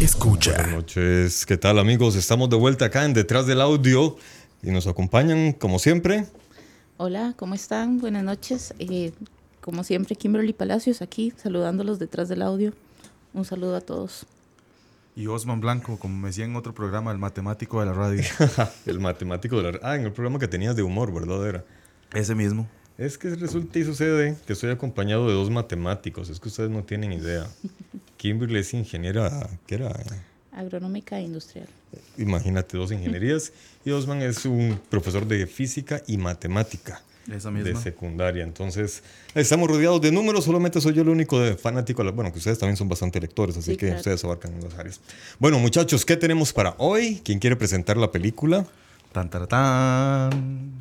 Escucha. Buenas noches, ¿qué tal amigos? Estamos de vuelta acá en Detrás del Audio y nos acompañan como siempre. Hola, ¿cómo están? Buenas noches. Eh, como siempre, Kimberly Palacios aquí, saludándolos detrás del audio. Un saludo a todos. Y Osman Blanco, como me decía en otro programa, el matemático de la radio. el matemático de la... Ah, en el programa que tenías de humor, ¿verdad? Era. Ese mismo. Es que resulta y sucede que estoy acompañado de dos matemáticos. Es que ustedes no tienen idea. Kimberly es ingeniera, ¿qué era? Agronómica e industrial. Imagínate, dos ingenierías. Y Osman es un profesor de física y matemática. Esa misma. De secundaria. Entonces, estamos rodeados de números. Solamente soy yo el único de fanático. Bueno, que ustedes también son bastante lectores, así Sí, que claro. ustedes abarcan las áreas. Bueno, muchachos, ¿qué tenemos para hoy? ¿Quién quiere presentar la película? Tan, tan, tan.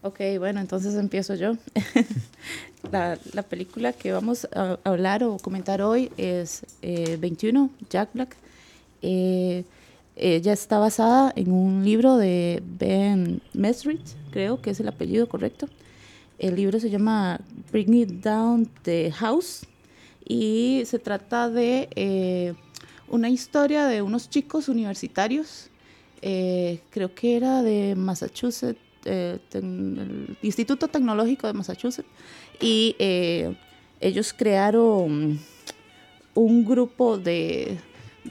Ok, bueno, entonces empiezo yo. la, la película que vamos a hablar o comentar hoy es eh, 21, Jack Black. Eh, ella está basada en un libro de Ben Mesrich, creo que es el apellido correcto. El libro se llama Bring It Down the House y se trata de eh, una historia de unos chicos universitarios, eh, creo que era de Massachusetts, eh, Instituto Tecnológico de Massachusetts, y eh, ellos crearon un grupo de,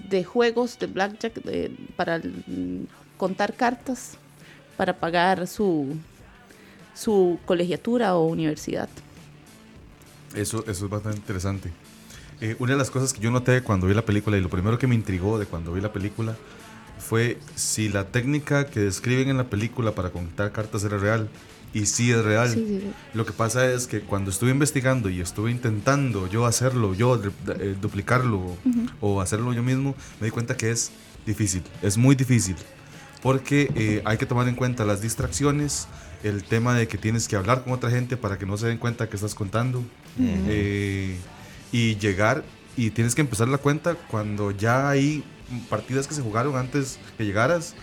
de juegos de blackjack para contar cartas para pagar su, su colegiatura o universidad. Eso, eso es bastante interesante. Eh, una de las cosas que yo noté cuando vi la película y lo primero que me intrigó de cuando vi la película fue si la técnica que describen en la película para contar cartas era real. Y sí es real. Sí, sí, sí. Lo que pasa es que cuando estuve investigando y estuve intentando yo hacerlo, yo eh, duplicarlo o hacerlo yo mismo, me di cuenta que es difícil, es muy difícil. Porque eh, hay que tomar en cuenta las distracciones, el tema de que tienes que hablar con otra gente para que no se den cuenta que estás contando. eh, y llegar y tienes que empezar la cuenta cuando ya hay partidas que se jugaron antes que llegaras.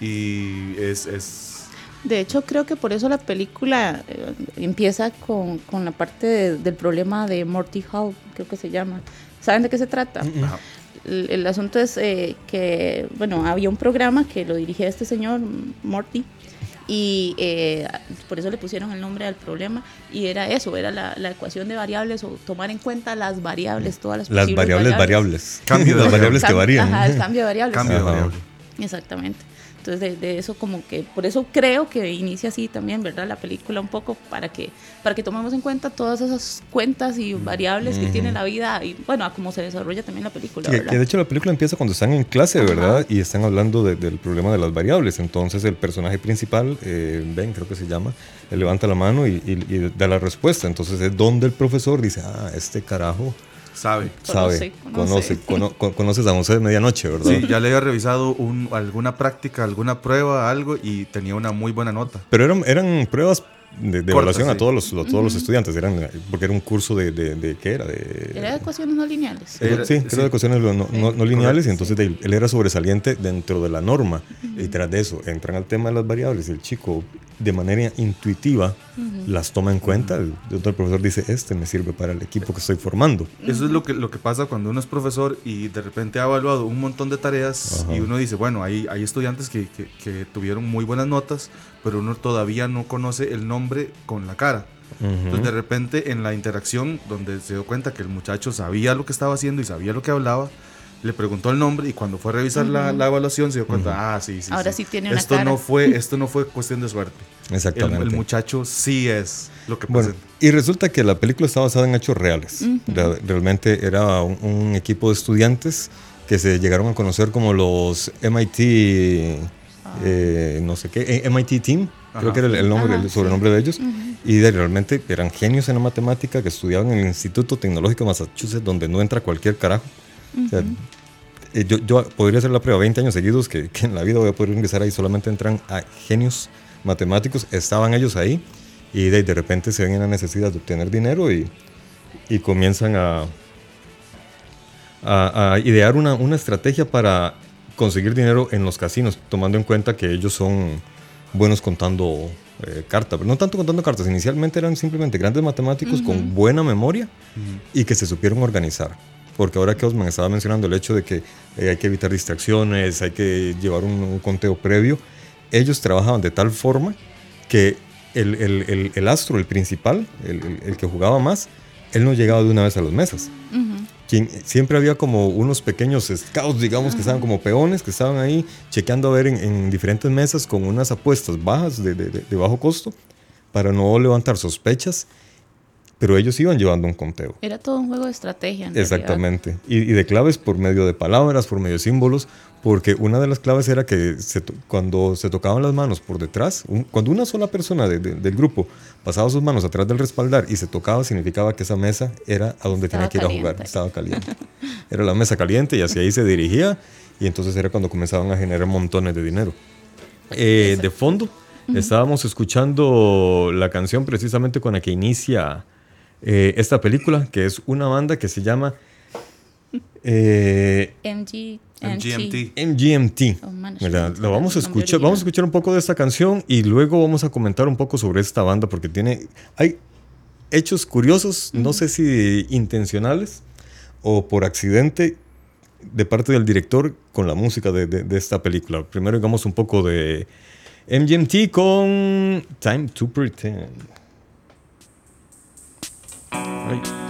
Y es, es De hecho, creo que por eso la película eh, empieza con, con la parte de- del problema de Morty Hall, creo que se llama. ¿Saben de qué se trata? ajá, El, el asunto es eh, que, bueno, había un programa que lo dirigía este señor, Morty, y eh, por eso le pusieron el nombre al problema, y era eso, era la, la ecuación de variables o tomar en cuenta las variables, todas las Las posibles variables variables. Cambio de Las variables que varían. Ajá, el cambio de variables. cambio de Ajá. variable. Exactamente. Entonces, de, de eso como que, por eso creo que inicia así también, ¿verdad? La película un poco para que, para que tomemos en cuenta todas esas cuentas y variables que tiene la vida y, bueno, a cómo se desarrolla también la película, Que, que de hecho la película empieza cuando están en clase, ¿verdad? Y están hablando de- del problema de las variables. Entonces el personaje principal, eh, Ben creo que se llama, él levanta la mano y, y- y da la respuesta. Entonces es donde el profesor dice, ah, este carajo Sabe. sabe, Conoce, conoce, conoce. cono- con- conoces a 11 de medianoche, ¿verdad? Sí, ya le había revisado un- alguna práctica, alguna prueba, algo y tenía una muy buena nota. Pero eran, eran pruebas de, de Corta, evaluación a sí. todos los, los- todos los estudiantes, eran, porque era un curso de, de, de- ¿qué era? De, Era de ecuaciones no lineales. Era- sí, sí. creo de ecuaciones no, no- no lineales y entonces ahí, él era sobresaliente dentro de la norma. Y tras de eso entran al tema de las variables y el chico de manera intuitiva las toma en cuenta. El, el profesor dice, este me sirve para el equipo que estoy formando. Eso es lo que, lo que pasa cuando uno es profesor y de repente ha evaluado un montón de tareas Ajá. y uno dice, bueno, hay, hay estudiantes que, que- que tuvieron muy buenas notas, pero uno todavía no conoce el nombre con la cara. Entonces de repente en la interacción donde se dio cuenta que el muchacho sabía lo que estaba haciendo y sabía lo que hablaba, le preguntó el nombre y cuando fue a revisar la, la evaluación se dio cuenta, ah, sí, sí. Ahora sí tiene una esto cara". No fue, esto no fue cuestión de suerte. Exactamente. el muchacho sí es lo que Bueno, presenta. y resulta que la película está basada en hechos reales. Re- Realmente era un, un equipo de estudiantes que se llegaron a conocer como los MIT, eh, no sé qué, eh, MIT Team, creo Ajá. que era el, el nombre, Ajá, el sobrenombre de ellos. Y de- realmente eran genios en la matemática que estudiaban en el Instituto Tecnológico de Massachusetts, donde no entra cualquier carajo. O sea, eh, yo, yo podría hacer la prueba 20 años seguidos que, que en la vida voy a poder ingresar ahí, solamente entran a genios matemáticos, estaban ellos ahí y de, de repente se ven en la necesidad de obtener dinero y, y comienzan a, a, a idear una, una estrategia para conseguir dinero en los casinos, tomando en cuenta que ellos son buenos contando eh, cartas, pero no tanto contando cartas, inicialmente eran simplemente grandes matemáticos con buena memoria y que se supieron organizar. Porque ahora que Osman estaba mencionando el hecho de que eh, hay que evitar distracciones, hay que llevar un, un conteo previo, ellos trabajaban de tal forma que el, el- el- el astro, el principal, el, que jugaba más, él no llegaba de una vez a las mesas. Quien, siempre había como unos pequeños scouts, digamos, que estaban como peones, que estaban ahí chequeando a ver en, en diferentes mesas con unas apuestas bajas, de, de- de- de bajo costo, para no levantar sospechas, pero ellos iban llevando un conteo. Era todo un juego de estrategia. en. Exactamente. Y, y de claves por medio de palabras, por medio de símbolos, porque una de las claves era que se cuando se tocaban las manos por detrás, un- cuando una sola persona de- de- del grupo pasaba sus manos atrás del respaldar y se tocaba, significaba que esa mesa era a donde tenía Estaba que ir a jugar. caliente. Estaba caliente. Era la mesa caliente y hacia ahí se dirigía y entonces era cuando comenzaban a generar montones de dinero. Eh, de fondo, estábamos escuchando la canción precisamente con la que inicia eh, esta película, que es una banda que se llama eh, MG, MGMT. MGMT. Oh, man, ¿verdad? sí, Lo vamos a escuchar, vamos a escuchar un poco de esta canción y luego vamos a comentar un poco sobre esta banda porque tiene hay hechos curiosos, no sé si intencionales o por accidente de parte del director con la música de, de- de esta película. Primero digamos un poco de MGMT con Time to Pretend. Ay.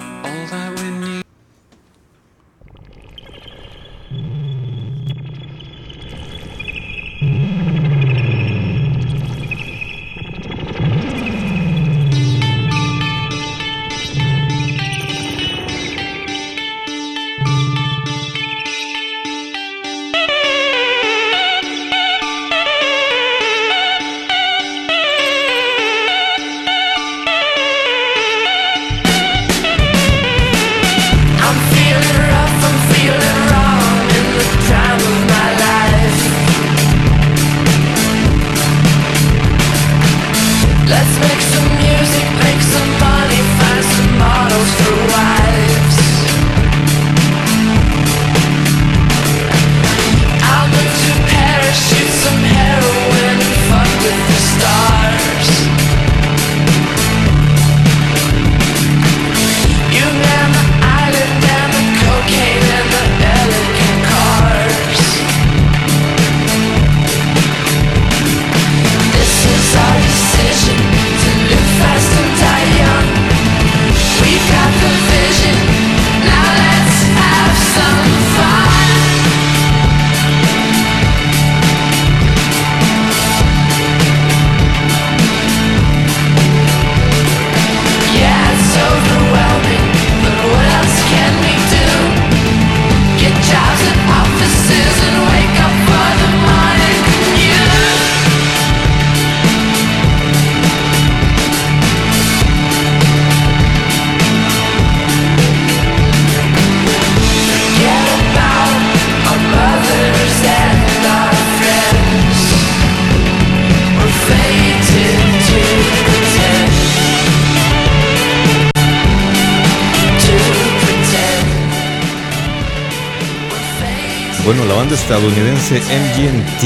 Estadounidense MGMT,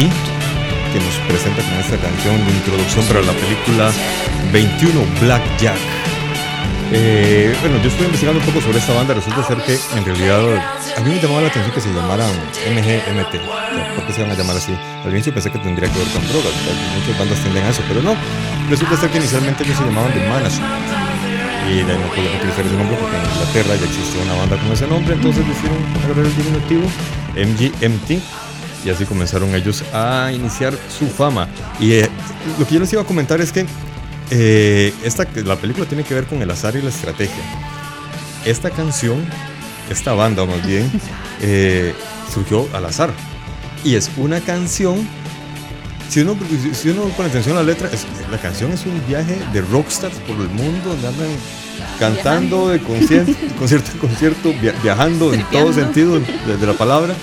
que nos presenta con esta canción de introducción para la película 21 Black Jack. Eh, bueno, yo estoy investigando un poco sobre esta banda. Resulta ser que en realidad a mí me llamaba la atención que se llamaran MGMT. ¿Por qué se van a llamar así? Al inicio pensé que tendría que ver con drogas. Muchas bandas tienden a eso, pero no. Resulta ser que inicialmente ellos se llamaban The Management. Y de no podían utilizar ese nombre porque en Inglaterra ya existía una banda con ese nombre. Entonces decidieron agarrar el diminutivo MGMT. Y así comenzaron ellos a iniciar su fama. Y eh, lo que yo les iba a comentar es que eh, esta, la película tiene que ver con el azar y la estrategia. Esta canción, esta banda más bien, eh, surgió al azar. Y es una canción, si uno, si uno pone atención a la letra, es- la canción es un viaje de rockstars por el mundo, donde andan cantando de concierto, concierto en concierto, via- viajando en todo sentido de, de la palabra.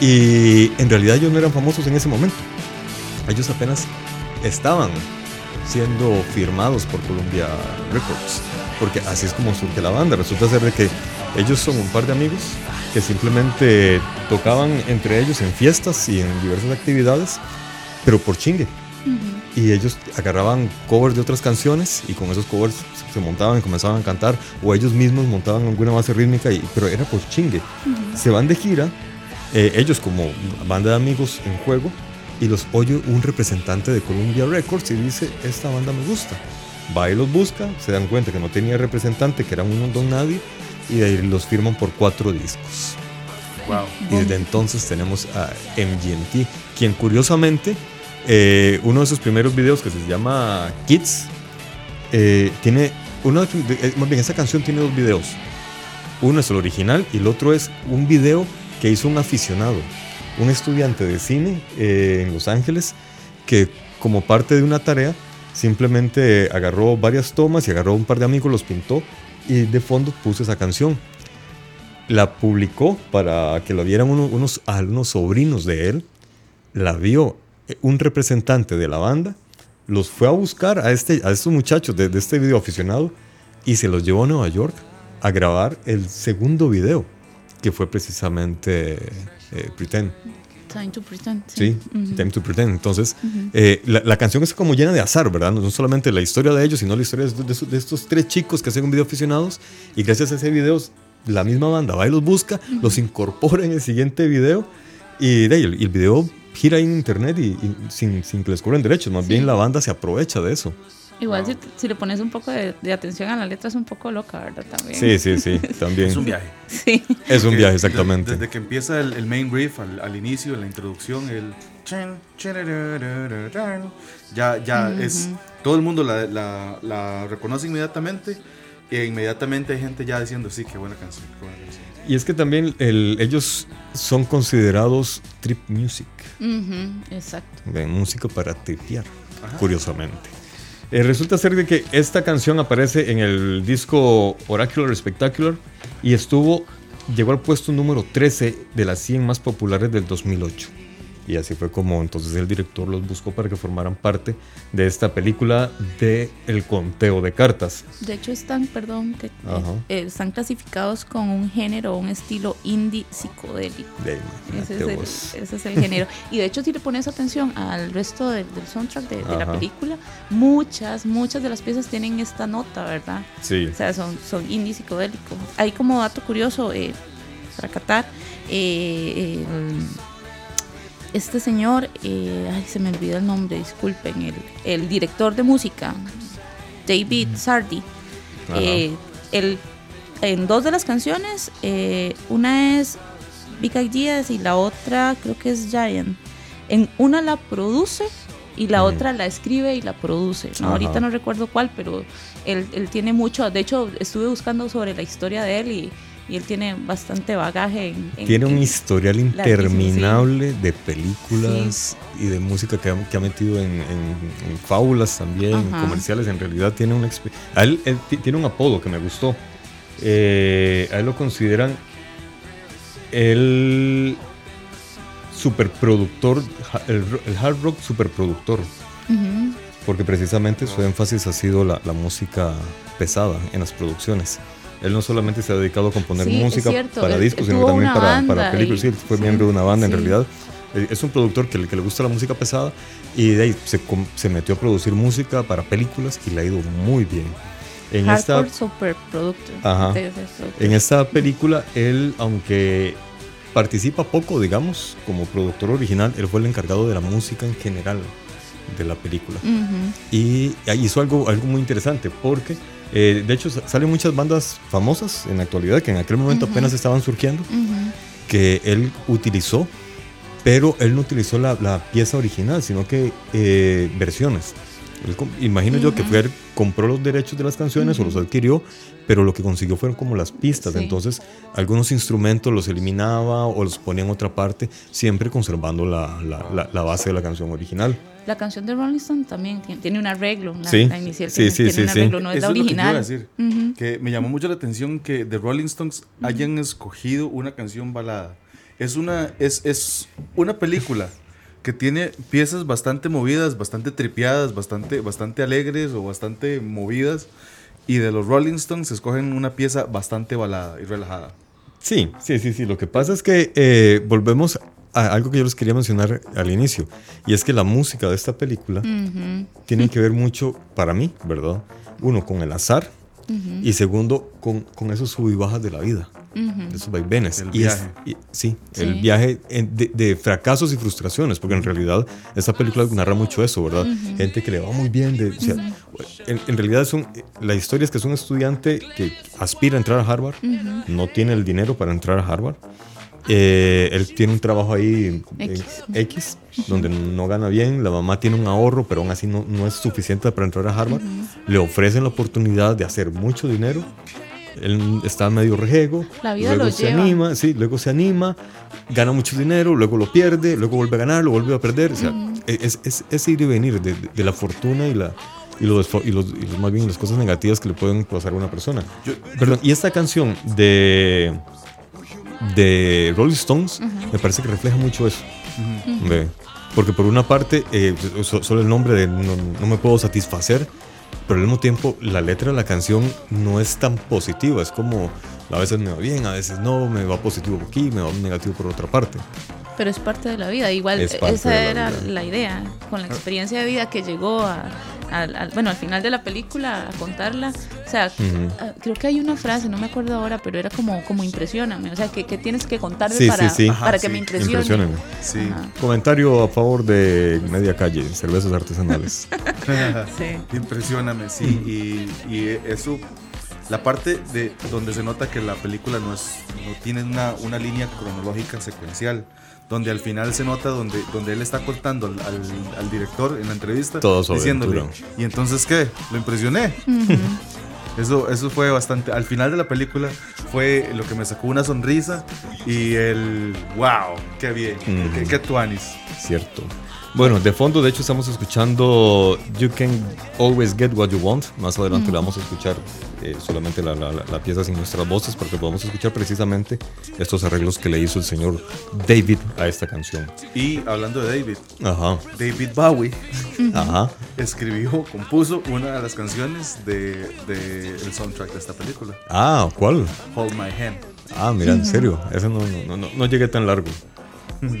Y en realidad ellos no eran famosos en ese momento. Ellos apenas estaban siendo firmados por Columbia Records. Porque así es como surge la banda. Resulta ser de que ellos son un par de amigos que simplemente tocaban entre ellos en fiestas y en diversas actividades, pero por chingue. Y ellos agarraban covers de otras canciones y con esos covers se montaban y comenzaban a cantar, o ellos mismos montaban alguna base rítmica, y, pero era por chingue. Se van de gira, eh, ellos como banda de amigos en juego, y los oye un representante de Columbia Records y dice, esta banda me gusta. Va y los busca, se dan cuenta que no tenía representante, que era un don nadie, y de ahí los firman por cuatro discos. Wow. Y desde entonces tenemos a MGMT, quien curiosamente, eh, uno de sus primeros videos que se llama Kids, eh, tiene, uno eh, más bien, esa canción tiene dos videos. Uno es el original y el otro es un video que hizo un aficionado, un estudiante de cine en Los Ángeles, que como parte de una tarea simplemente agarró varias tomas y agarró un par de amigos, los pintó y de fondo puso esa canción la publicó para que la vieran uno- unos, unos sobrinos de él. La vio un representante de la banda, los fue a buscar a, este, a estos muchachos de, de este video aficionado y se los llevó a Nueva York a grabar el segundo video, que fue precisamente eh, Pretend. Time to pretend. Sí, Ujú. Time to Pretend. Entonces, eh, la, la canción es como llena de azar, ¿verdad? No, no solamente la historia de ellos, sino la historia de, de- de estos tres chicos que hacen un video aficionados. Y gracias a ese video, la misma banda va y los busca, los incorpora en el siguiente video. Y de el video gira en internet y, y sin, sin que les cobren derechos. Más bien la banda se aprovecha de eso. Igual si, si le pones un poco de, de atención a la letra es un poco loca, ¿verdad? También. Sí, sí, sí, también. Es un viaje. Sí. Es un Que viaje, exactamente. Desde que empieza el, el main riff al, al inicio, en la introducción, el. Ya, ya es. Todo el mundo la, la- la reconoce inmediatamente. E inmediatamente hay gente ya diciendo, sí, qué buena canción. Qué buena canción. Y es que también el- ellos son considerados trip music. Exacto. de música para tripear, Ajá. curiosamente. Eh, resulta ser de que esta canción aparece en el disco Oracular Spectacular y estuvo, llegó al puesto número 13 de las 100 más populares del 2008. Y así fue como entonces el director los buscó para que formaran parte de esta película de El conteo de cartas. De hecho están, perdón, que, eh, eh, están clasificados con un género, un estilo indie psicodélico. De Ese es, el, ese es el género. Y de hecho, si le pones atención al resto del, del soundtrack de, de la película, muchas, muchas de las piezas tienen esta nota, ¿verdad? Sí, O sea, son, son indie psicodélico. Hay como dato curioso eh, para Qatar. eh, el- este señor, eh, ay, se me olvidó el nombre, disculpen, el, el director de música, David Sardi, eh, él, en dos de las canciones, eh, una es Big Ideas y la otra creo que es Giant. En una la produce y la otra la escribe y la produce. Ahorita no recuerdo cuál, pero él, él tiene mucho. De hecho, estuve buscando sobre la historia de él y, y él tiene bastante bagaje. En, en- Tiene un historial interminable de películas y de música que ha, que ha metido en, en- en fábulas también, en comerciales. En realidad tiene un, él, él ti- tiene un apodo que me gustó. Eh, a él lo consideran el superproductor, el, el hard rock superproductor. Porque precisamente su énfasis ha sido la, la música pesada en las producciones. Él no solamente se ha dedicado a componer Sí, música para discos, sino también para, para películas. y- Sí, fue sí, miembro de una banda en realidad. Eh, Es un productor que, que le gusta la música pesada y de ahí se, se metió a producir música para películas y le ha ido muy bien. En esta, Hardcore Super Productor. Ajá. en esta película, él, aunque participa poco, digamos, como productor original, él fue el encargado de la música en general de la película. Ujú. Y ahí hizo algo, algo muy interesante porque, eh, de hecho, sa- salen muchas bandas famosas en la actualidad que en aquel momento apenas estaban surgiendo, que él utilizó, pero él no utilizó la, la pieza original, sino que eh, versiones. Él imagino yo que fue, él compró los derechos de las canciones o los adquirió, pero lo que consiguió fueron como las pistas. Sí. Entonces, algunos instrumentos los eliminaba o los ponía en otra parte, siempre conservando la, la- la- la base de la canción original. La canción de Rolling Stone también tiene, un arreglo. La, Sí, la inicial sí, tiene, sí, tiene sí, un sí. arreglo, no es Eso la es lo que te iba a original. decir. Ujú. Que me llamó mucho la atención que The Rolling Stones hayan escogido una canción balada. Es una, es, es una película que tiene piezas bastante movidas, bastante tripeadas, bastante, bastante alegres o bastante movidas. Y de los Rolling Stones escogen una pieza bastante balada y relajada. Sí, sí, sí, sí. Lo que pasa es que eh, volvemos a algo que yo les quería mencionar al inicio, y es que la música de esta película Ujú. tiene que ver mucho, para mí, ¿verdad? Uno, con el azar, y segundo, con, con esos sub y bajas de la vida, de esos vaivenes. El Y es- viaje. y- sí, Sí. el viaje de, de fracasos y frustraciones, porque en realidad esta película narra mucho eso, ¿verdad? Gente que le va muy bien, de, o sea, en, en realidad es un, la historia es que es un estudiante que aspira a entrar a Harvard, no tiene el dinero para entrar a Harvard. Eh, él tiene un trabajo ahí en X. X, donde no gana bien, la mamá tiene un ahorro, pero aún así no, no es suficiente para entrar a Harvard. Le ofrecen la oportunidad de hacer mucho dinero. Él está medio rejego, La vida luego lo se lleva. anima, sí, luego se anima, gana mucho dinero, luego lo pierde, luego vuelve a ganar, lo vuelve a perder. O sea, es, es, es ir y venir de, de la fortuna y la y los, y los, y los- más bien las cosas negativas que le pueden pasar a una persona. Yo- Perdón, y esta canción de de Rolling Stones me parece que refleja mucho eso. Ve, Porque por una parte, eh, so- solo el nombre de no, no me puedo satisfacer, pero al mismo tiempo la letra de la canción no es tan positiva. Es como a veces me va bien, a veces no, me va positivo por aquí, me va negativo por otra parte. Pero es parte de la vida. Igual esa la era la idea. Con la experiencia de vida que llegó a, bueno, al final de la película a contarla. O sea, ah, creo que hay una frase, no me acuerdo ahora, pero era como, como impresioname. O sea, que, que tienes que contarme Sí, para, sí, sí. para Ajá, que sí. me impresione. Comentario a favor de Media Calle, cervezas artesanales. Sí. Impresioname, sí. Y, y eso, la parte de donde se nota que la película no, es, no tiene una, una línea cronológica secuencial, donde al final se nota donde, donde él está contando al, al- al director en la entrevista, Todo su diciéndole, aventura. ¿y entonces qué? ¿Lo impresioné? Eso, eso fue bastante. Al final de la película fue lo que me sacó una sonrisa y el wow, qué bien, Mm. qué, qué tuanis. Cierto. Bueno, de fondo, de hecho, estamos escuchando You Can Always Get What You Want. Más adelante le vamos a escuchar eh, solamente la, la- la- pieza sin nuestras voces, porque podemos escuchar precisamente estos arreglos que le hizo el señor David a esta canción. Y hablando de David, Ajá, David Bowie ajá. escribió, compuso una de las canciones del de, el soundtrack de esta película, Ah, ¿cuál? Hold My Hand. Ah, mira, en serio. Ese no, no, no, no llegué tan largo.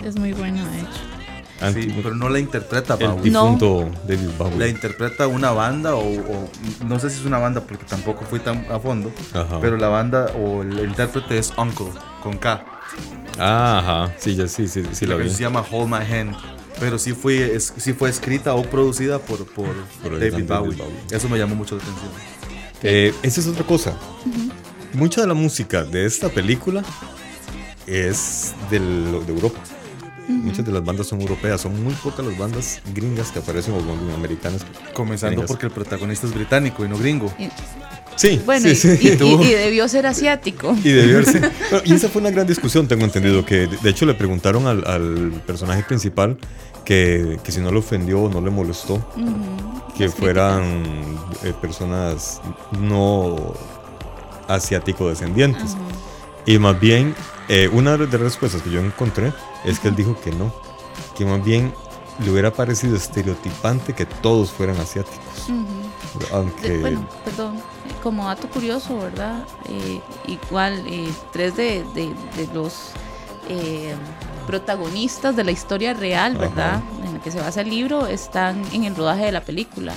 Es muy buena, de hecho. Sí, pero no la interpreta el Bowie. difunto David La Bowie. interpreta una banda o, o- no sé si es una banda porque tampoco fui tan a fondo, Ajá. pero la banda o el intérprete es Uncle con K. Ah, ajá. Sí, ya sí, sí, sí la La vi. se llama Hold My Hand. Pero sí fue, es- sí fue escrita o producida por, por, Por el David, gran David Bowie. Bowie. Eso me llamó mucho la atención. Eh, esa es otra cosa. Mucha de la música de esta película es del- de Europa. Muchas de las bandas son europeas, son muy pocas las bandas gringas que aparecen o americanas. Comenzando Gringas. porque el protagonista es británico y no gringo. Y- Sí, bueno, sí, y- sí. y, y- tuvo- y debió ser asiático. y debió haber sido- Bueno, y esa fue una gran discusión, tengo entendido, que de hecho le preguntaron al, al personaje principal que, que si no le ofendió o no le molestó que fueran eh, personas no asiático-descendientes. Y más bien, eh, una de las respuestas que yo encontré es que él dijo que no, que más bien le hubiera parecido estereotipante que todos fueran asiáticos. Aunque... De- bueno, perdón. como dato curioso, ¿verdad? Eh, igual, eh, tres de, de, de los eh, protagonistas de la historia real, ¿verdad? En la que se basa el libro, están en el rodaje de la película.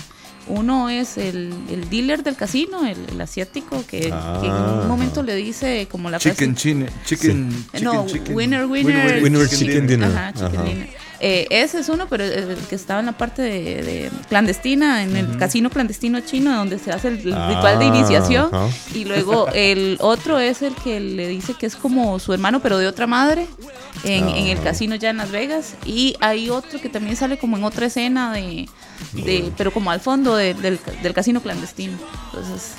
Uno es el, el dealer del casino, el, el asiático, que, que en Ah. un momento le dice como la frase- Chicken, chine, chicken, Eh, chicken, no, chicken. winner, winner, Winner, chicken dinner. Ajá, chicken Ajá. dinner. Eh, ese es uno, pero el que estaba en la parte de, de clandestina, en el casino clandestino chino, donde se hace el, el Ah, ritual de iniciación. Y luego el otro es el que le dice que es como su hermano, pero de otra madre, en, en el Ah. casino ya en Las Vegas. Y hay otro que también sale como en otra escena de, de pero como al fondo de- del, del casino clandestino. Entonces,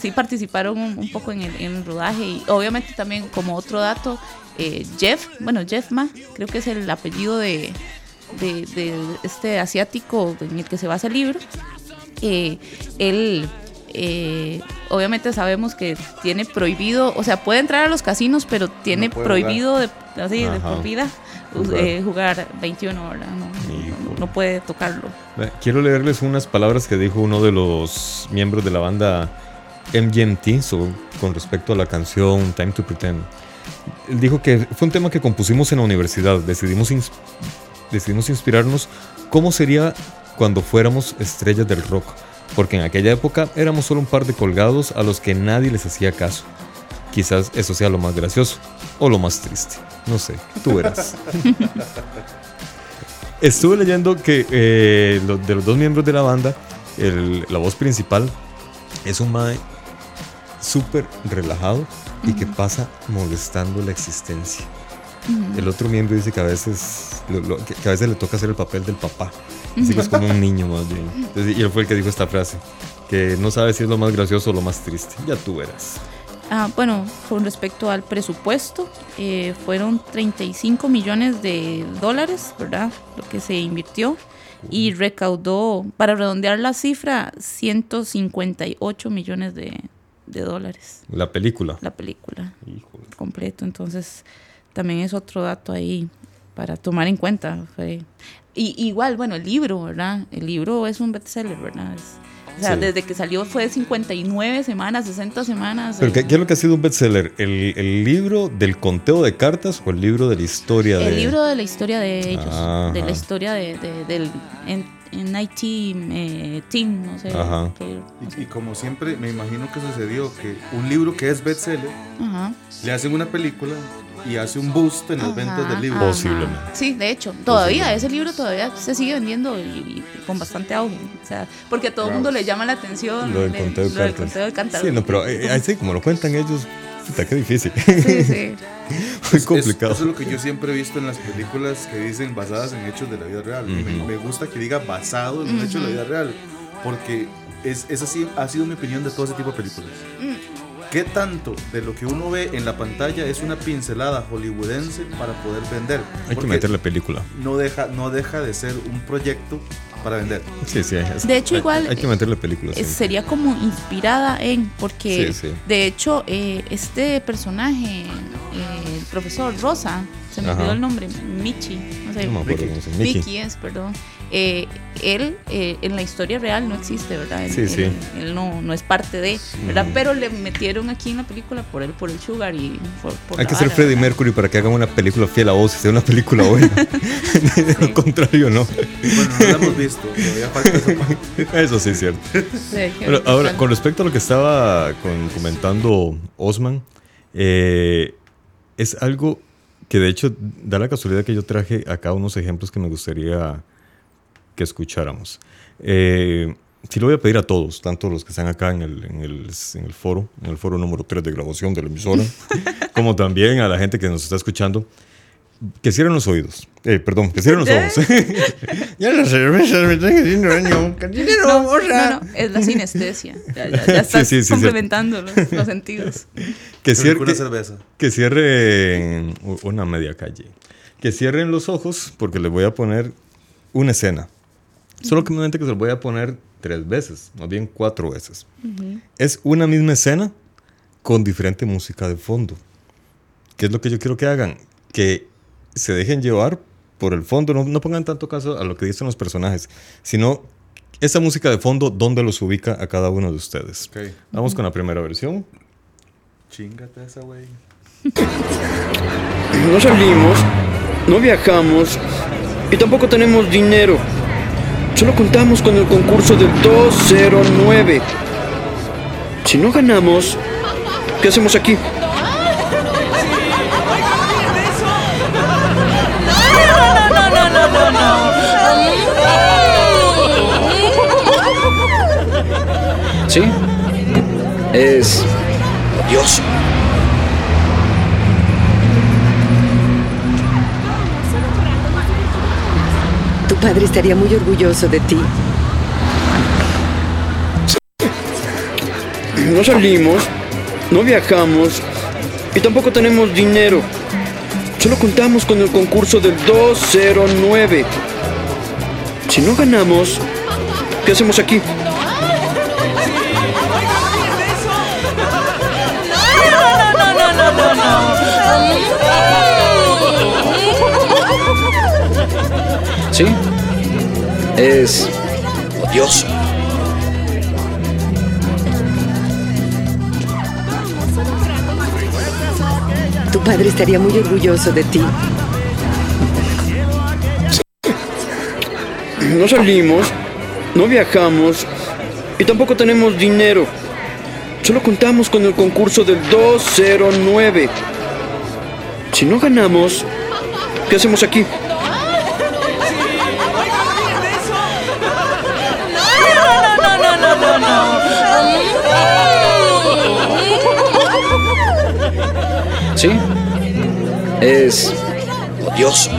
sí participaron un, un poco en el, en el rodaje. Y obviamente también como otro dato, eh, Jeff, bueno, Jeff Ma, creo que es el apellido de, de, de este asiático en el que se basa el libro. Eh, él, eh, obviamente sabemos que tiene prohibido, o sea, puede entrar a los casinos, pero tiene prohibido de, así, de por vida Jugar. eh, jugar 21 horas, no, no- no puede tocarlo. Quiero leerles unas palabras que dijo uno de los miembros de la banda MGMT so- con respecto a la canción Time to Pretend. Dijo que fue un tema que compusimos en la universidad. Decidimos, decidimos inspirarnos cómo sería cuando fuéramos estrellas del rock. Porque en aquella época éramos solo un par de colgados a los que nadie les hacía caso. Quizás eso sea lo más gracioso o lo más triste. No sé, tú verás. Estuve leyendo que eh, de los dos miembros de la banda, la voz principal es un mae súper relajado y que pasa molestando la existencia. El otro miembro dice que a veces lo- lo- que, que a veces le toca hacer el papel del papá. Así que es como un niño más bien. Entonces, y él fue el que dijo esta frase, que no sabe si es lo más gracioso o lo más triste. Ya tú verás. Ah, bueno, con respecto al presupuesto, eh, fueron 35 millones de dólares, ¿verdad? Lo que se invirtió y recaudó, para redondear la cifra, 158 millones de, de dólares La película. la película Híjole. completo. Entonces, también es otro dato ahí para tomar en cuenta. Fue- Y, igual, bueno, el libro, ¿verdad? El libro es un bestseller, ¿verdad? Es- o sea, Sí. desde que salió fue 59 semanas, 60 semanas. ¿Pero eh, qué, qué es lo que ha sido un bestseller? ¿El, el libro del conteo de cartas o el libro de la historia de...? El libro de la historia de ellos, Ajá. de la historia de, de- del en, NIT eh, Team, no sé. Ajá. no sé. Y, y como siempre, me imagino que sucedió que un libro que es bestseller, Ajá. le hacen una película y hace un boost en las Ajá, ventas del libro. ajá. Posiblemente. Sí, de hecho, todavía ese libro todavía se sigue vendiendo y, y con bastante auge. O sea, porque a todo el mundo le llama la atención Lo del conteo de lo del cartas. conteo de cartas. Sí, no, pero eh, así como lo cuentan ellos, puta, qué difícil. Sí, sí. Muy Es- complicado. eso es lo que yo siempre he visto en las películas que dicen basadas en hechos de la vida real. me, Ujú. me gusta que diga basado en los hechos de la vida real, porque es, es así, ha sido mi opinión de todo ese tipo de películas. ¿Qué tanto de lo que uno ve en la pantalla es una pincelada hollywoodense para poder vender? Hay que Porque meter la película. no deja, no deja de ser un proyecto para vender. Sí, sí. es- De hecho, hay- igual, Hay que meter la película. sí. Eh, Sería como inspirada en, porque Sí, sí. de hecho, eh, este personaje, eh, el profesor Rosa, se me Ajá. olvidó el nombre, Michi, no sé, No me acuerdo Mickey. cómo se llama. Mickey. Mickey. es, perdón. Eh, él eh, en la historia real no existe, ¿verdad? Él, Sí, sí. él- él no, no es parte de, ¿verdad? Pero le metieron aquí en la película por él, por el sugar y por, por Hay la que ser Freddie ¿verdad? Mercury para que hagan una película fiel a vos y sea una película buena. De lo contrario, no. Bueno, no lo hemos visto, falta. Eso sí es cierto. Pero ahora, con respecto a lo que estaba con- comentando Osman, eh, es algo que de hecho da la casualidad que yo traje acá unos ejemplos que me gustaría que escucháramos. Eh, sí lo voy a pedir a todos, tanto los que están acá en el, en el, en el foro, en el foro número 3 de grabación de la emisora, como también a la gente que nos está escuchando, que cierren los oídos. Eh, perdón, que cierren los ojos. ya la cerveza me está haciendo daño. No, no, no, es la sinestesia. Ya, ya, ya estás sí, sí, complementando los, los sentidos. Que, Se cier- rico una que- cerveza. que cierren una media calle. Que cierren los ojos porque les voy a poner una escena. Solo que me que se los voy a poner tres veces, más bien cuatro veces. Es una misma escena con diferente música de fondo. ¿Qué es lo que yo quiero que hagan? Que se dejen llevar por el fondo, no, no pongan tanto caso a lo que dicen los personajes, sino esa música de fondo, ¿dónde los ubica a cada uno de ustedes? Ok. Vamos con la primera versión. Chingate esa, güey. No salimos, no viajamos y tampoco tenemos dinero. Solo contamos con el concurso del 209. Si no ganamos, ¿qué hacemos aquí? ¿Sí? Es odioso. Padre estaría muy orgulloso de ti. No salimos, no viajamos y tampoco tenemos dinero. Solo contamos con el concurso del 209. Si no ganamos, ¿qué hacemos aquí? Es odioso. Tu padre estaría muy orgulloso de ti. No salimos, no viajamos y tampoco tenemos dinero. Solo contamos con el concurso del 209. Si no ganamos, ¿qué hacemos aquí? Es odioso.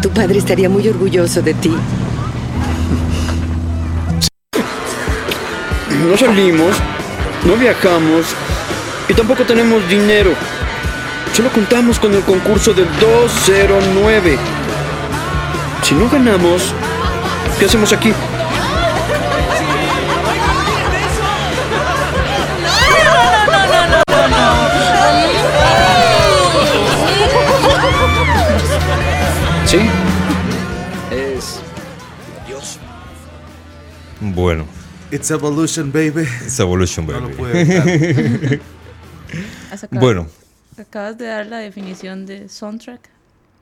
Tu padre estaría muy orgulloso de ti. No salimos, no viajamos y tampoco tenemos dinero. Solo contamos con el concurso del 209. Si no ganamos, ¿qué hacemos aquí? It's evolution, baby. it's Evolution No Baby. lo pude evitar. Has acabado- Bueno, Acabas de dar la definición de soundtrack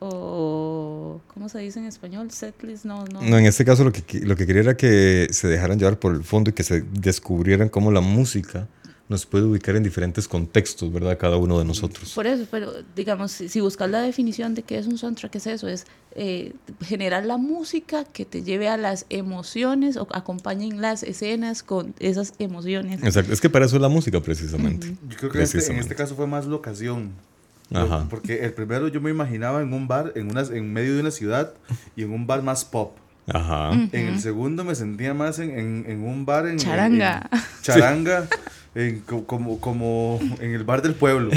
o ¿cómo se dice en español? Setlist, no, no. no, en este caso lo que, lo que quería era que se dejaran llevar por el fondo y que se descubrieran cómo la música nos puede ubicar en diferentes contextos, ¿verdad? Cada uno de nosotros. Por eso, pero digamos, si, si buscas la definición de qué es un soundtrack, es eso, es eh, generar la música que te lleve a las emociones o acompañen las escenas con esas emociones. Exacto, es que para eso es la música precisamente. Yo creo que en este, en este caso fue más la ocasión. Ajá. Porque el primero yo me imaginaba en un bar, en, una, en medio de una ciudad y en un bar más pop. Ajá. En el segundo me sentía más en, en- en un bar en... Charanga. en- charanga. En co- como, como en el bar del pueblo.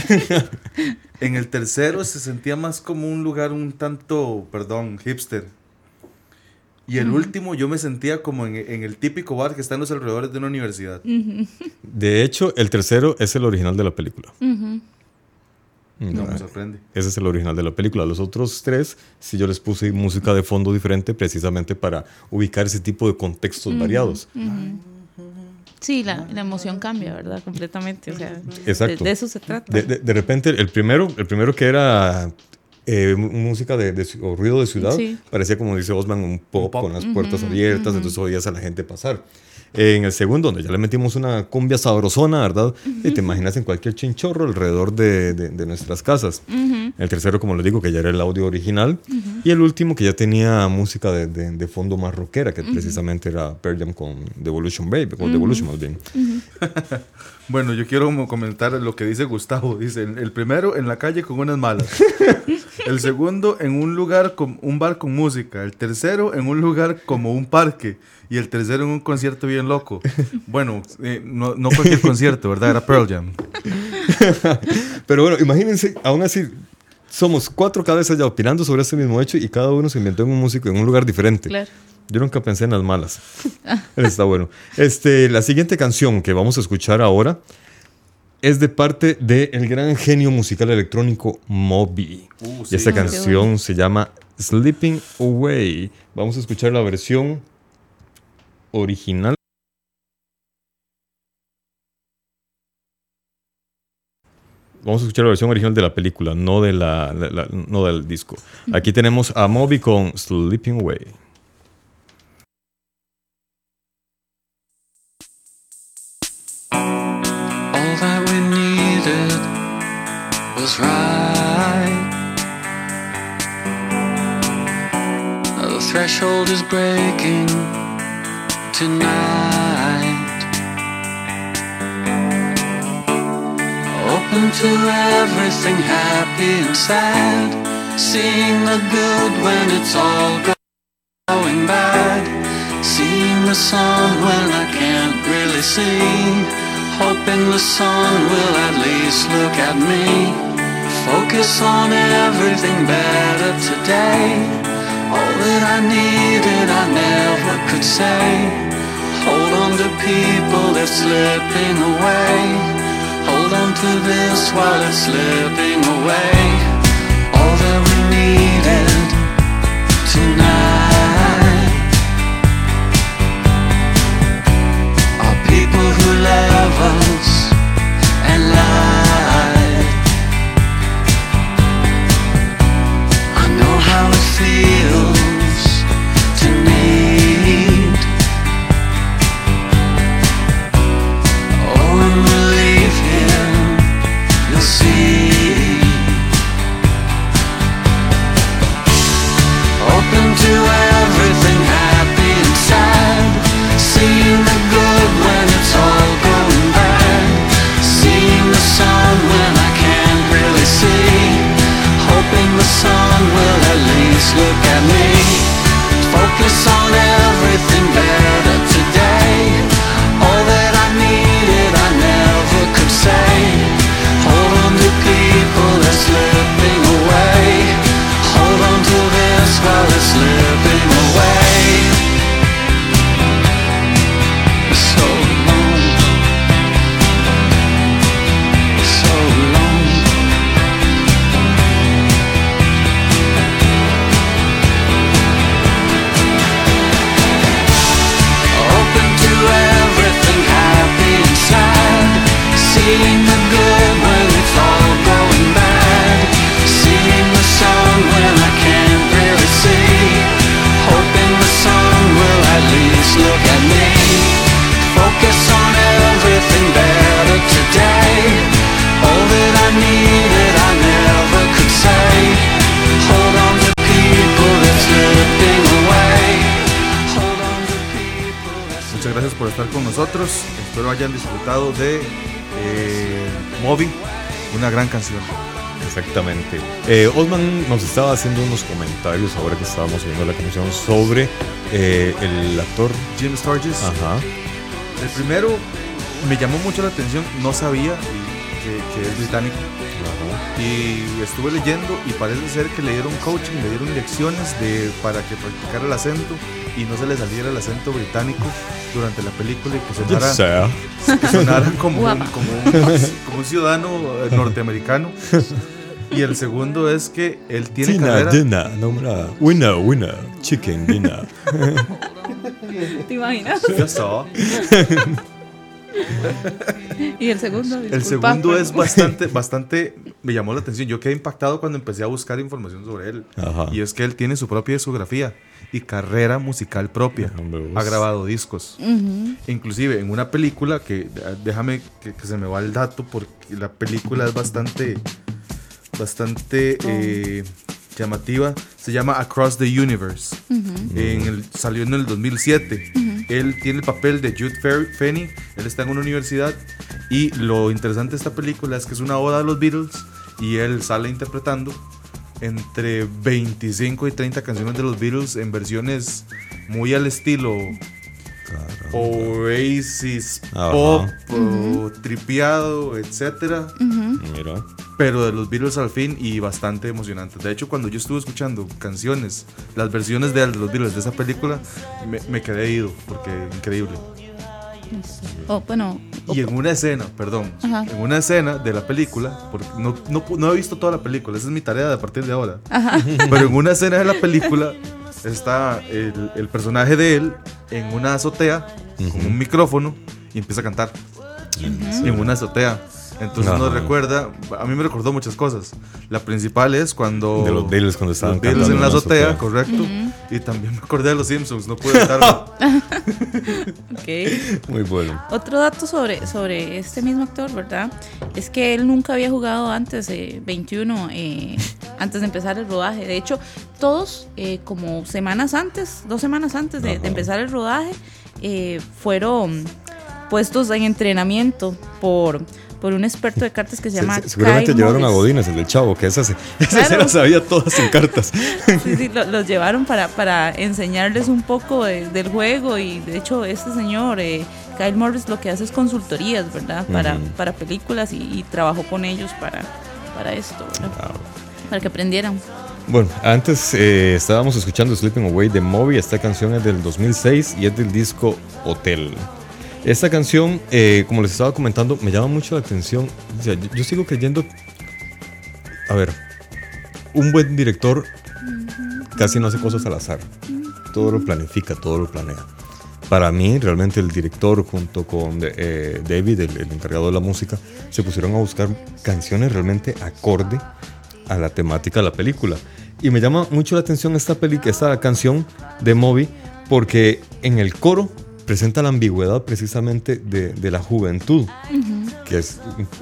en el tercero se sentía más como un lugar un tanto, perdón, hipster. Y el último yo me sentía como en, en el típico bar que está en los alrededores de una universidad. De hecho, el tercero es el original de la película. No Ya, me sorprende. Ese es el original de la película. Los otros tres, sí yo les puse música de fondo diferente precisamente para ubicar ese tipo de contextos variados. Sí, la, la emoción cambia, ¿verdad? Completamente. O sea, Exacto. De, de eso se trata. De, de- de repente, el primero, el primero que era eh, música de, o ruido de ciudad, Sí. parecía como dice Osman, un pop, Un pop. con las puertas abiertas, entonces oías a la gente pasar. En el segundo, donde ya le metimos una cumbia sabrosona, ¿verdad? Y te imaginas en cualquier chinchorro alrededor de, de- de nuestras casas. El tercero, como les digo, que ya era el audio original. Y el último, que ya tenía música de, de- de fondo más rockera, que precisamente era Pearl Jam con Devolution Baby, con Devolution más bien. Bueno, yo quiero como comentar lo que dice Gustavo. Dice, el el primero en la calle con unas malas. El segundo en un lugar con un bar con música. El tercero en un lugar como un parque. Y el tercero en un concierto bien loco. Bueno, eh, no, no cualquier concierto, ¿verdad? Era Pearl Jam. Pero bueno, imagínense, aún así, somos cuatro cabezas ya opinando sobre este mismo hecho y cada uno se inventó en un músico en un lugar diferente. Claro. Yo nunca pensé en las malas. Está bueno. Este, la siguiente canción que vamos a escuchar ahora es de parte del gran genio musical electrónico Moby. Uh, Y esta canción se llama Sleeping Away. Vamos a escuchar la versión original. Vamos a escuchar la versión original de la película, no, de la, la- la- no del disco. Aquí tenemos a Moby con Sleeping Away. Was right. The threshold is breaking tonight. Open to everything happy and sad. Seeing the good when it's all going bad. Seeing the sun when I can't really see. Hoping the sun will at least look at me. Focus on everything better today. All that I needed, I never could say. Hold on to people, they're slipping away. Hold on to this while it's slipping away. All that we needed tonight are people who love us and lie. feel. Estar con nosotros. Espero hayan disfrutado de eh, Moby, una gran canción. Exactamente. Eh, Osman nos estaba haciendo unos comentarios ahora que estábamos viendo la canción sobre eh, el actor. Jim Sturgis. Ajá. El primero me llamó mucho la atención, no sabía que, que es británico. Y estuve leyendo y parece ser que le dieron coaching, le dieron lecciones de, para que practicara el acento y no se le saliera el acento británico durante la película y que sonara, que sonara como, un, como, un, como un ciudadano eh, norteamericano. Y el segundo es que él tiene Tina, carrera. Dina, nombra. Winner, winner, chicken dinner. ¿Te imaginas? Ya está. Y el segundo. El disculpa, segundo pero- es bastante, bastante, me llamó la atención. Yo quedé impactado cuando empecé a buscar información sobre él. Ajá. Y es que él tiene su propia discografía y carrera musical propia. Vos. Ha grabado discos. Ujú. Inclusive en una película que, eh, déjame que, que se me va el dato porque la película es bastante, bastante eh, llamativa. Se llama Across the Universe. en el, salió en el 2007. Él tiene el papel de Jude Fenny. Él está en una universidad. Y lo interesante de esta película es que es una oda a los Beatles. Y él sale interpretando entre 25 y 30 canciones de los Beatles en versiones muy al estilo Oasis, Ajá. pop, o tripeado, etcétera, Mira. pero de los Beatles al fin y bastante emocionante. De hecho, cuando yo estuve escuchando canciones, las versiones de, los Beatles de esa película, me, me quedé ido porque increíble. Oh, bueno. Y en una escena, perdón, Ajá. en una escena de la película, porque no, no, he visto toda la película, esa es mi tarea de a partir de ahora. Ajá. Pero en una escena de la película está el, el personaje de él en una azotea con un micrófono y empieza a cantar. En una azotea. Entonces nos Ajá. recuerda, a mí me recordó muchas cosas. La principal es cuando De los Beatles cuando estaban los Beatles en cantando la en la azotea, azotea. correcto. Y también me acordé de los Simpsons, no pude evitarlo. Ok. Muy bueno. Otro dato sobre, sobre este mismo actor, ¿verdad? Es que él nunca había jugado antes, eh, 21, eh, antes de empezar el rodaje. De hecho, todos, eh, como semanas antes, dos semanas antes de, de empezar el rodaje, eh, fueron puestos en entrenamiento por, por un experto de cartas que se llama se- seguramente llevaron a Morris. Godínez, el del chavo, que esa se, esa se Claro. la sabía todas en cartas. Sí, sí, lo- los llevaron para, para enseñarles un poco de- del juego y de hecho este señor, eh, Kyle Morris, lo que hace es consultorías, ¿verdad? Para, para películas y, y trabajó con ellos para, para esto, ¿verdad? Para que aprendieran. Bueno, antes eh, estábamos escuchando Sleeping Away de Moby. Esta canción es del 2006 y es del disco Hotel. Esta canción, eh, como les estaba comentando, me llama mucho la atención. O sea, yo, yo sigo creyendo. A ver, un buen director casi no hace cosas al azar. Todo lo planifica, todo lo planea. Para mí, realmente el director junto con eh, David, el, el encargado de la música, se pusieron a buscar canciones realmente acorde a la temática de la película. Y me llama mucho la atención esta, peli esta canción de Moby porque en el coro presenta la ambigüedad precisamente de, de la juventud, que es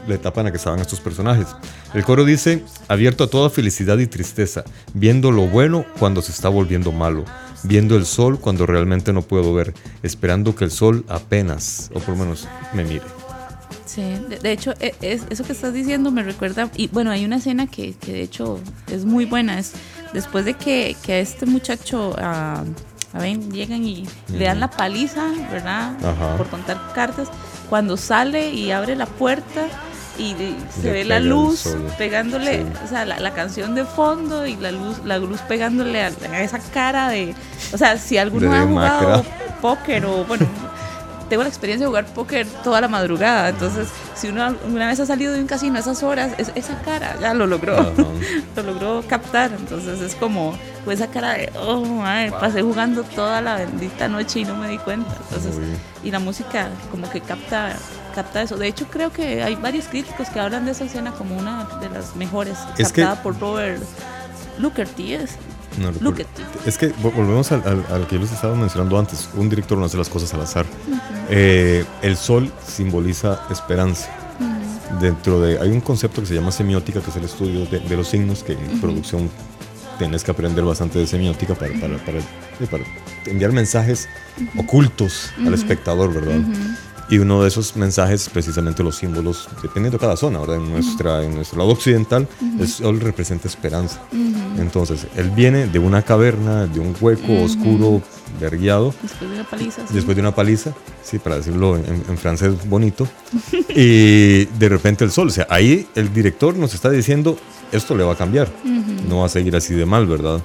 la etapa en la que estaban estos personajes. El coro dice, abierto a toda felicidad y tristeza, viendo lo bueno cuando se está volviendo malo, viendo el sol cuando realmente no puedo ver, esperando que el sol apenas, o por lo menos, me mire. Sí, de, de hecho, e- es, eso que estás diciendo me recuerda, y bueno, hay una escena que, que de hecho es muy buena, es después de que, que a este muchacho, a, ver, llegan y le dan la paliza, ¿verdad? Ajá. Por contar cartas, cuando sale y abre la puerta y, se Le ve la luz sol. pegándole, Sí. o sea, la, la canción de fondo y la luz, la luz pegándole a, a esa cara de, o sea, si alguno De ha jugado póker o bueno tengo la experiencia de jugar póker toda la madrugada. Entonces, si uno una vez ha salido de un casino a esas horas, es- esa cara ya lo logró. Lo logró captar. Entonces, es como pues, esa cara de, oh, madre, pasé jugando toda la bendita noche y no me di cuenta. Entonces, y la música como que capta capta eso. De hecho, creo que hay varios críticos que hablan de esa escena como una de las mejores, Es que- captada por Robert Lookerty. Es. No, lo Look at. Es que vo- volvemos al, al- al que yo les estaba mencionando antes. Un director no hace las cosas al azar. Eh, el sol simboliza esperanza. Dentro de hay un concepto que se llama semiótica, que es el estudio de, de los signos, que en producción tienes que aprender bastante de semiótica para, para, para- para enviar mensajes ocultos al espectador, ¿verdad? Y uno de esos mensajes, precisamente los símbolos, dependiendo de cada zona, ¿verdad? En, nuestra, en nuestro lado occidental, el sol representa esperanza. Entonces, él viene de una caverna, de un hueco oscuro, vergueado, Después de una paliza. sí. después de una paliza, sí, para decirlo en, en francés bonito, y de repente el sol. O sea, ahí el director nos está diciendo, esto le va a cambiar, no va a seguir así de mal, ¿verdad?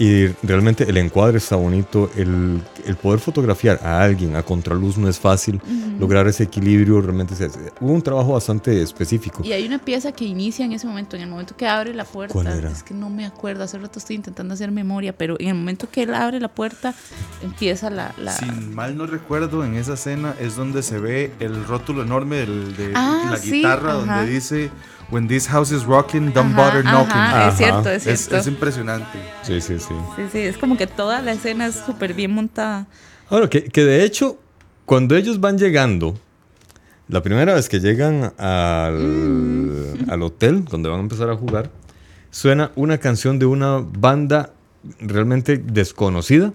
Y realmente el encuadre está bonito, el, el poder fotografiar a alguien a contraluz no es fácil, lograr ese equilibrio realmente se- hubo un trabajo bastante específico. Y hay una pieza que inicia en ese momento, en el momento que abre la puerta. ¿Cuál era? Es que no me acuerdo, hace rato estoy intentando hacer memoria, pero en el momento que él abre la puerta, empieza la... la- Si mal no recuerdo, en esa escena es donde se ve el rótulo enorme del- de Ah, la sí, guitarra, ajá. donde dice When this house is rocking, don't Ajá, bother knocking. Ajá. Es cierto, es cierto. es impresionante. Sí, sí, sí. sí, sí, es como que toda la escena es súper bien montada. Ahora, que, que de hecho, cuando ellos van llegando, la primera vez que llegan al, al hotel, donde van a empezar a jugar, suena una canción de una banda realmente desconocida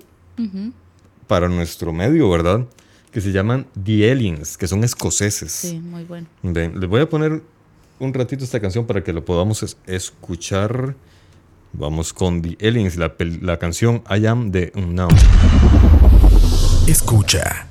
para nuestro medio, ¿verdad? Que se llaman The Aliens, que son escoceses. Sí, muy bueno. Ven, les voy a poner un ratito esta canción para que lo podamos es- escuchar. Vamos con The Aliens, la, canción I Am the Unknown. Escucha.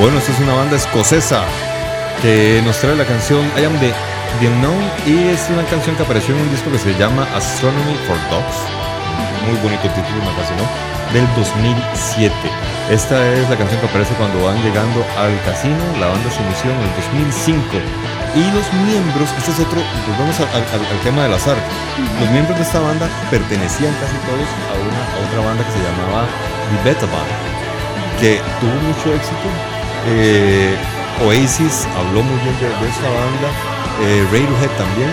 Bueno, esta es una banda escocesa que nos trae la canción I Am the, the Unknown y es una canción que apareció en un disco que se llama Astronomy for Dogs. Muy bonito título, me fascinó. Del 2007. Esta es la canción que aparece cuando van llegando al casino. La banda se inició en el 2005. Y los miembros, este es otro, pues vamos al, tema del azar. Los miembros de esta banda pertenecían casi todos a, una, otra banda que se llamaba The Beta Band que tuvo mucho éxito. Eh, Oasis habló muy bien de, de esta banda, eh, Radiohead también,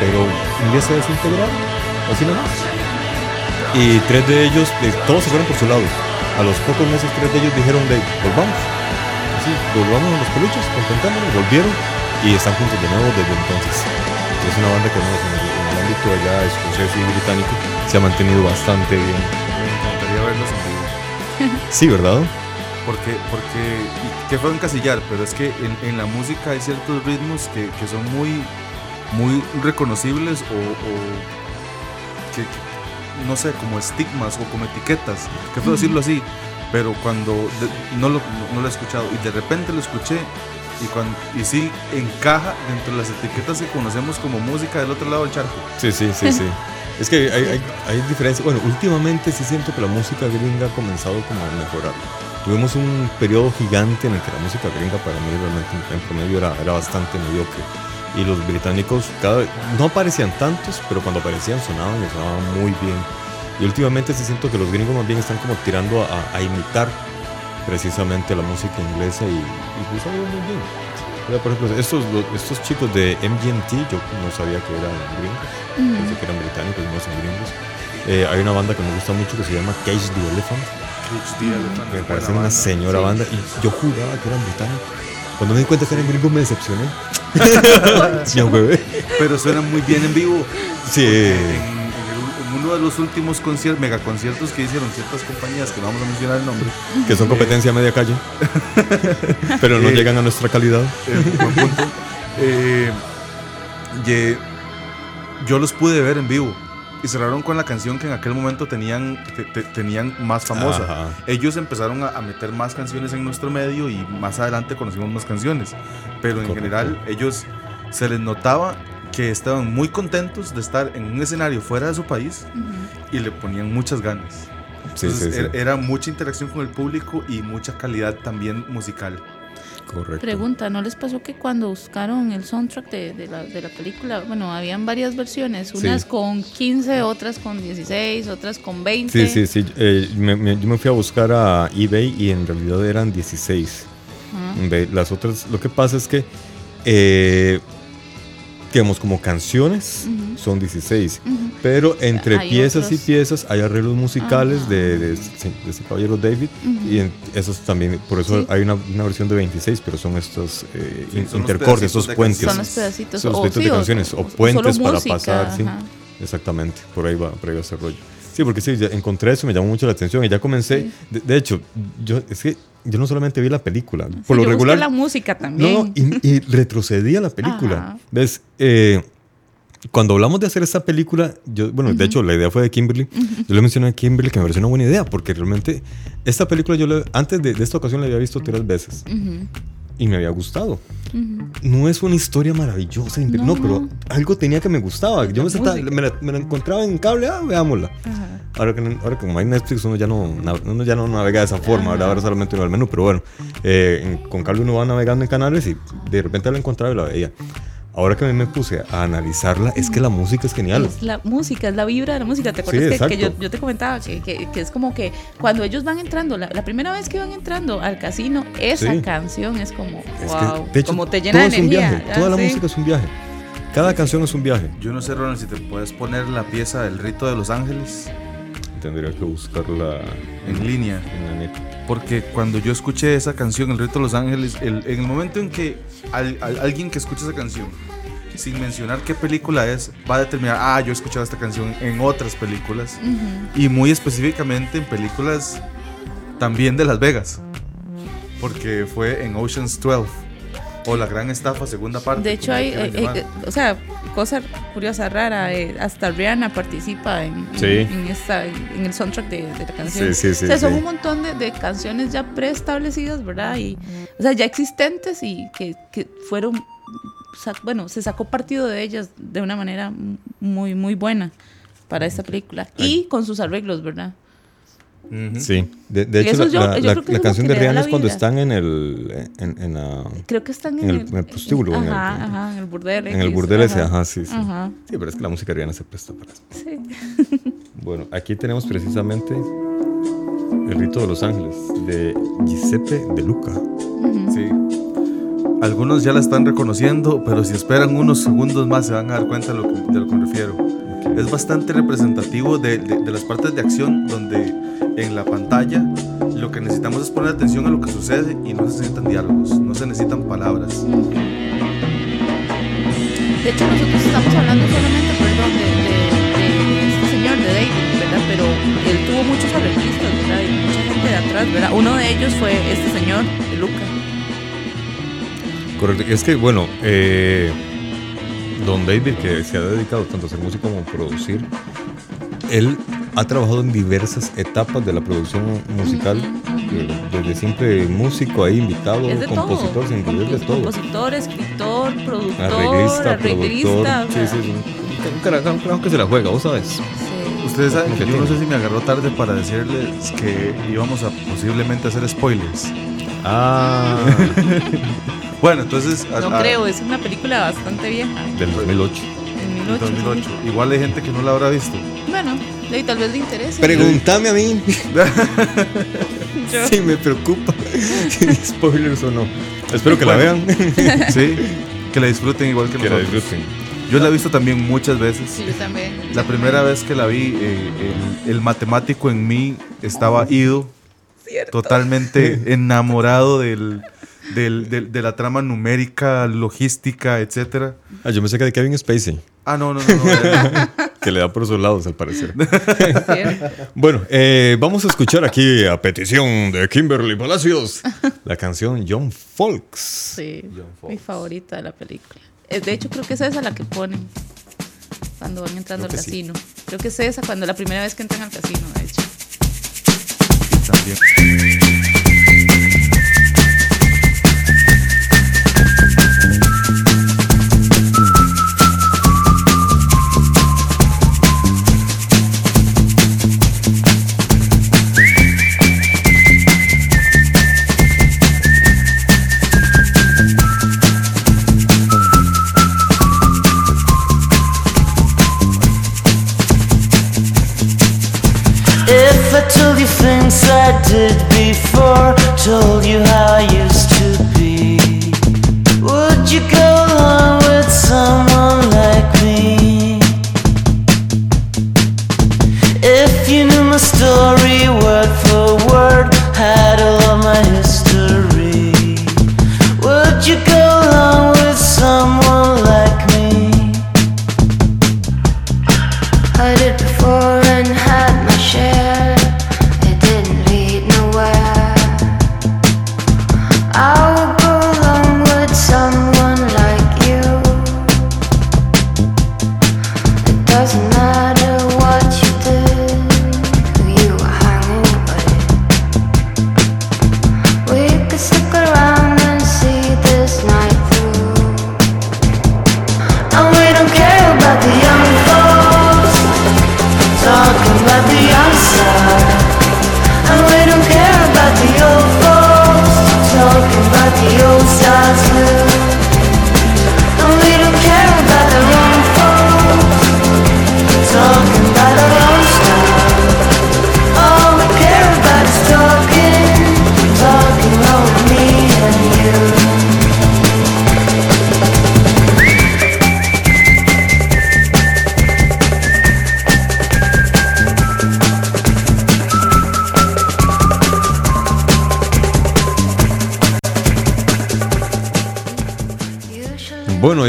pero un día se desintegraron, así nomás. Y tres de ellos, eh, todos se fueron por su lado. A los pocos meses, tres de ellos dijeron de volvamos. Así, volvamos a los peluches, contentámonos, volvieron y están juntos de nuevo desde entonces. Es una banda que en el ámbito allá escocés y británico se ha mantenido bastante bien. Me encantaría verlos en vivo. Sí, ¿verdad? Porque, porque, que fue encasillar, pero es que en, en la música hay ciertos ritmos que, que son muy, muy reconocibles o, o que, que, no sé, como estigmas o como etiquetas, que puedo decirlo así, pero cuando de- no, lo, no lo he escuchado y de repente lo escuché y, cuando, y sí encaja dentro de las etiquetas que conocemos como música del otro lado del charco. Sí, sí, sí, sí. Es que hay, hay, hay diferencias. Bueno, últimamente sí siento que la música gringa ha comenzado como a mejorar. Tuvimos un periodo gigante en el que la música gringa para mí realmente en promedio era, era bastante mediocre. Y los británicos cada no aparecían tantos, pero cuando aparecían sonaban y sonaban muy bien. Y últimamente sí siento que los gringos más bien están como tirando a, a imitar precisamente la música inglesa y, y pues muy bien. Mira, por ejemplo, estos, estos chicos de MGMT, yo no sabía que eran gringos, pensé que eran británicos, no son gringos. Eh, hay una banda que me gusta mucho que se llama Cage the Elephant, me parece una señora banda, y yo juraba que eran británicos. Cuando me di cuenta que eran gringos me decepcioné. Pero suenan muy bien en vivo. Sí. En, uno de los últimos conciertos, megaconciertos que hicieron ciertas compañías, que no vamos a mencionar el nombre, Que son competencia a media calle. Pero no Eh, llegan a nuestra calidad. eh, buen punto, eh, ye- yo los pude ver en vivo y cerraron con la canción que en aquel momento tenían, te- te- tenían más famosa. Ajá. Ellos empezaron a, a meter más canciones en nuestro medio y más adelante conocimos más canciones. Pero en Correcto. general ellos se les notaba que estaban muy contentos de estar en un escenario fuera de su país y le ponían muchas ganas. Sí, Entonces, sí, sí. Era, era mucha interacción con el público y mucha calidad también musical. Correcto. Pregunta, ¿no les pasó que cuando buscaron el soundtrack de, de la, de la película, bueno, habían varias versiones, Sí. unas con 15, otras con 16, otras con 20? Sí, sí, sí. eh, me- me- yo me fui a buscar a eBay y en realidad eran 16. Ajá. Ve, Las otras, lo que pasa es que, eh, digamos, como canciones son 16, Ujú. pero entre Hay piezas y piezas hay arreglos musicales de, de, ese- de ese caballero David y en- esos también, por eso Sí. hay una, una versión de 26, pero son estos eh, Sí, son intercortes, estos puentes. Son los pedacitos. Son los o- sí, de canciones, o, puentes para pasar, sí. Exactamente, por ahí va, por ahí va ese rollo. Sí, porque sí, ya encontré eso, me llamó mucho la atención y ya comencé. De, de hecho, yo es que yo no solamente vi la película, por lo yo regular. la música también. No, no, y, y retrocedí a la película. Ajá. ¿Ves? Eh, cuando hablamos de hacer esta película, yo, bueno, de hecho, la idea fue de Kimberly. Yo le mencioné a Kimberly que me pareció una buena idea, porque realmente esta película yo le- antes de, de esta ocasión la había visto tres veces y me había gustado. No es una historia maravillosa, no, No, pero algo tenía que me gustaba. Yo me, sentaba- me la, me la encontraba en cable, ah, veámosla. Ajá. Ahora que, ahora como hay Netflix, uno ya no, uno ya no navega de esa forma, ¿verdad? ahora solamente uno al menú, pero bueno, eh, con cable uno va navegando en canales y de repente la encontraba y la veía. Ahora que me puse a analizarla, es que la música es genial. Es la música, es la vibra de la música. ¿Te acuerdas Sí, que- que, yo, yo te comentaba que, que- que es como que cuando ellos van entrando, la, la primera vez que van entrando al casino, esa Sí. canción es como, Es que, wow, de hecho, como te llena todo de es un energía. viaje, toda la sí. música es un viaje. Cada canción es un viaje. Yo no sé, Ronald, si te puedes poner la pieza del rito de los ángeles Tendría que buscarla en línea. en la net. Porque cuando yo escuché esa canción, El Rito de los Ángeles, el- en el momento en que al- al- alguien que escucha esa canción, sin mencionar qué película es, va a determinar, ah, yo he escuchado esta canción en otras películas, y muy específicamente en películas también de Las Vegas, porque fue en Ocean's 12. O La Gran Estafa, segunda parte. De hecho, hay, eh, eh, o sea, cosa curiosa, rara, eh, hasta Rihanna participa en, en- Sí. en esta, en el soundtrack de, de la canción. Sí, sí, sí, o sea, son un montón de, de canciones ya preestablecidas, ¿verdad? Y, o sea, ya existentes y que, que fueron, bueno, se sacó partido de ellas de una manera muy, muy buena para esta película. Y con sus arreglos, ¿verdad? Sí, de, de hecho, la, yo- la- yo la- la canción de Rihanna es cuando están en el. En, en la- Creo que están En en, el- en el prostíbulo, en el- Ajá, ajá, en el burdel. en el burdel ese, ajá, sí, sí. Ajá, Sí, pero es que la música de Rihanna se presta para eso. sí. Bueno, aquí tenemos precisamente El Rito de los Ángeles de Giuseppe De Luca. Sí. Algunos ya la están reconociendo, pero si esperan unos segundos más se van a dar cuenta de lo que, de lo que me refiero. Es bastante representativo de, de- de las partes de acción donde en la pantalla lo que necesitamos es poner atención a lo que sucede y no se necesitan diálogos, no se necesitan palabras. De hecho, nosotros estamos hablando solamente, perdón, de, de- de este señor, de David, ¿verdad? Pero él tuvo muchos arreglistas, ¿verdad? Y mucha gente de atrás, ¿verdad? Uno de ellos fue este señor, de Luca. Correcto. Y es que, bueno, eh, Don David, que se ha dedicado tanto a hacer música como a producir, él ha trabajado en diversas etapas de la producción musical, desde siempre músico ahí invitado, Es de compositor, todo. sin incluir de todo. Compositor, escritor, productor, Arreglista, arreglista. productor. Sí, sí, sí. Un carajo, un carajo que se la juega, vos sabes. sí. Ustedes saben que yo no sé si me agarró tarde para decirles que íbamos a posiblemente hacer spoilers. Ah, Bueno, entonces... a- No a- creo, es una película bastante vieja. del 2008. En en 2008. 2008. Igual hay gente que no la habrá visto. Bueno, y tal vez le interese. Pregúntame a mí Yo- si me preocupa si hay spoilers o no. Espero que la vean, Sí, que la disfruten igual que que la nosotros. disfruten. Yo la he visto también muchas veces. Sí, yo también. La primera vez que la vi, eh, el, el matemático en mí estaba ido, totalmente enamorado del, del- del- de la trama numérica, logística, etcétera. Ah, yo me sé que de Kevin Spacey, Ah, no, no, no. no, que le da por esos lados al parecer. Bueno, eh, vamos a escuchar aquí a petición de Kimberly Palacios la canción John Folks. Sí, mi favorita de la película. Eh, De hecho, creo que es esa la que ponen cuando van entrando Creo al sí. casino. Creo que es esa cuando la primera vez que entran al casino, de hecho. también. If I told you things I did before, told you how I used to be, would you go along with someone like me? If you knew my story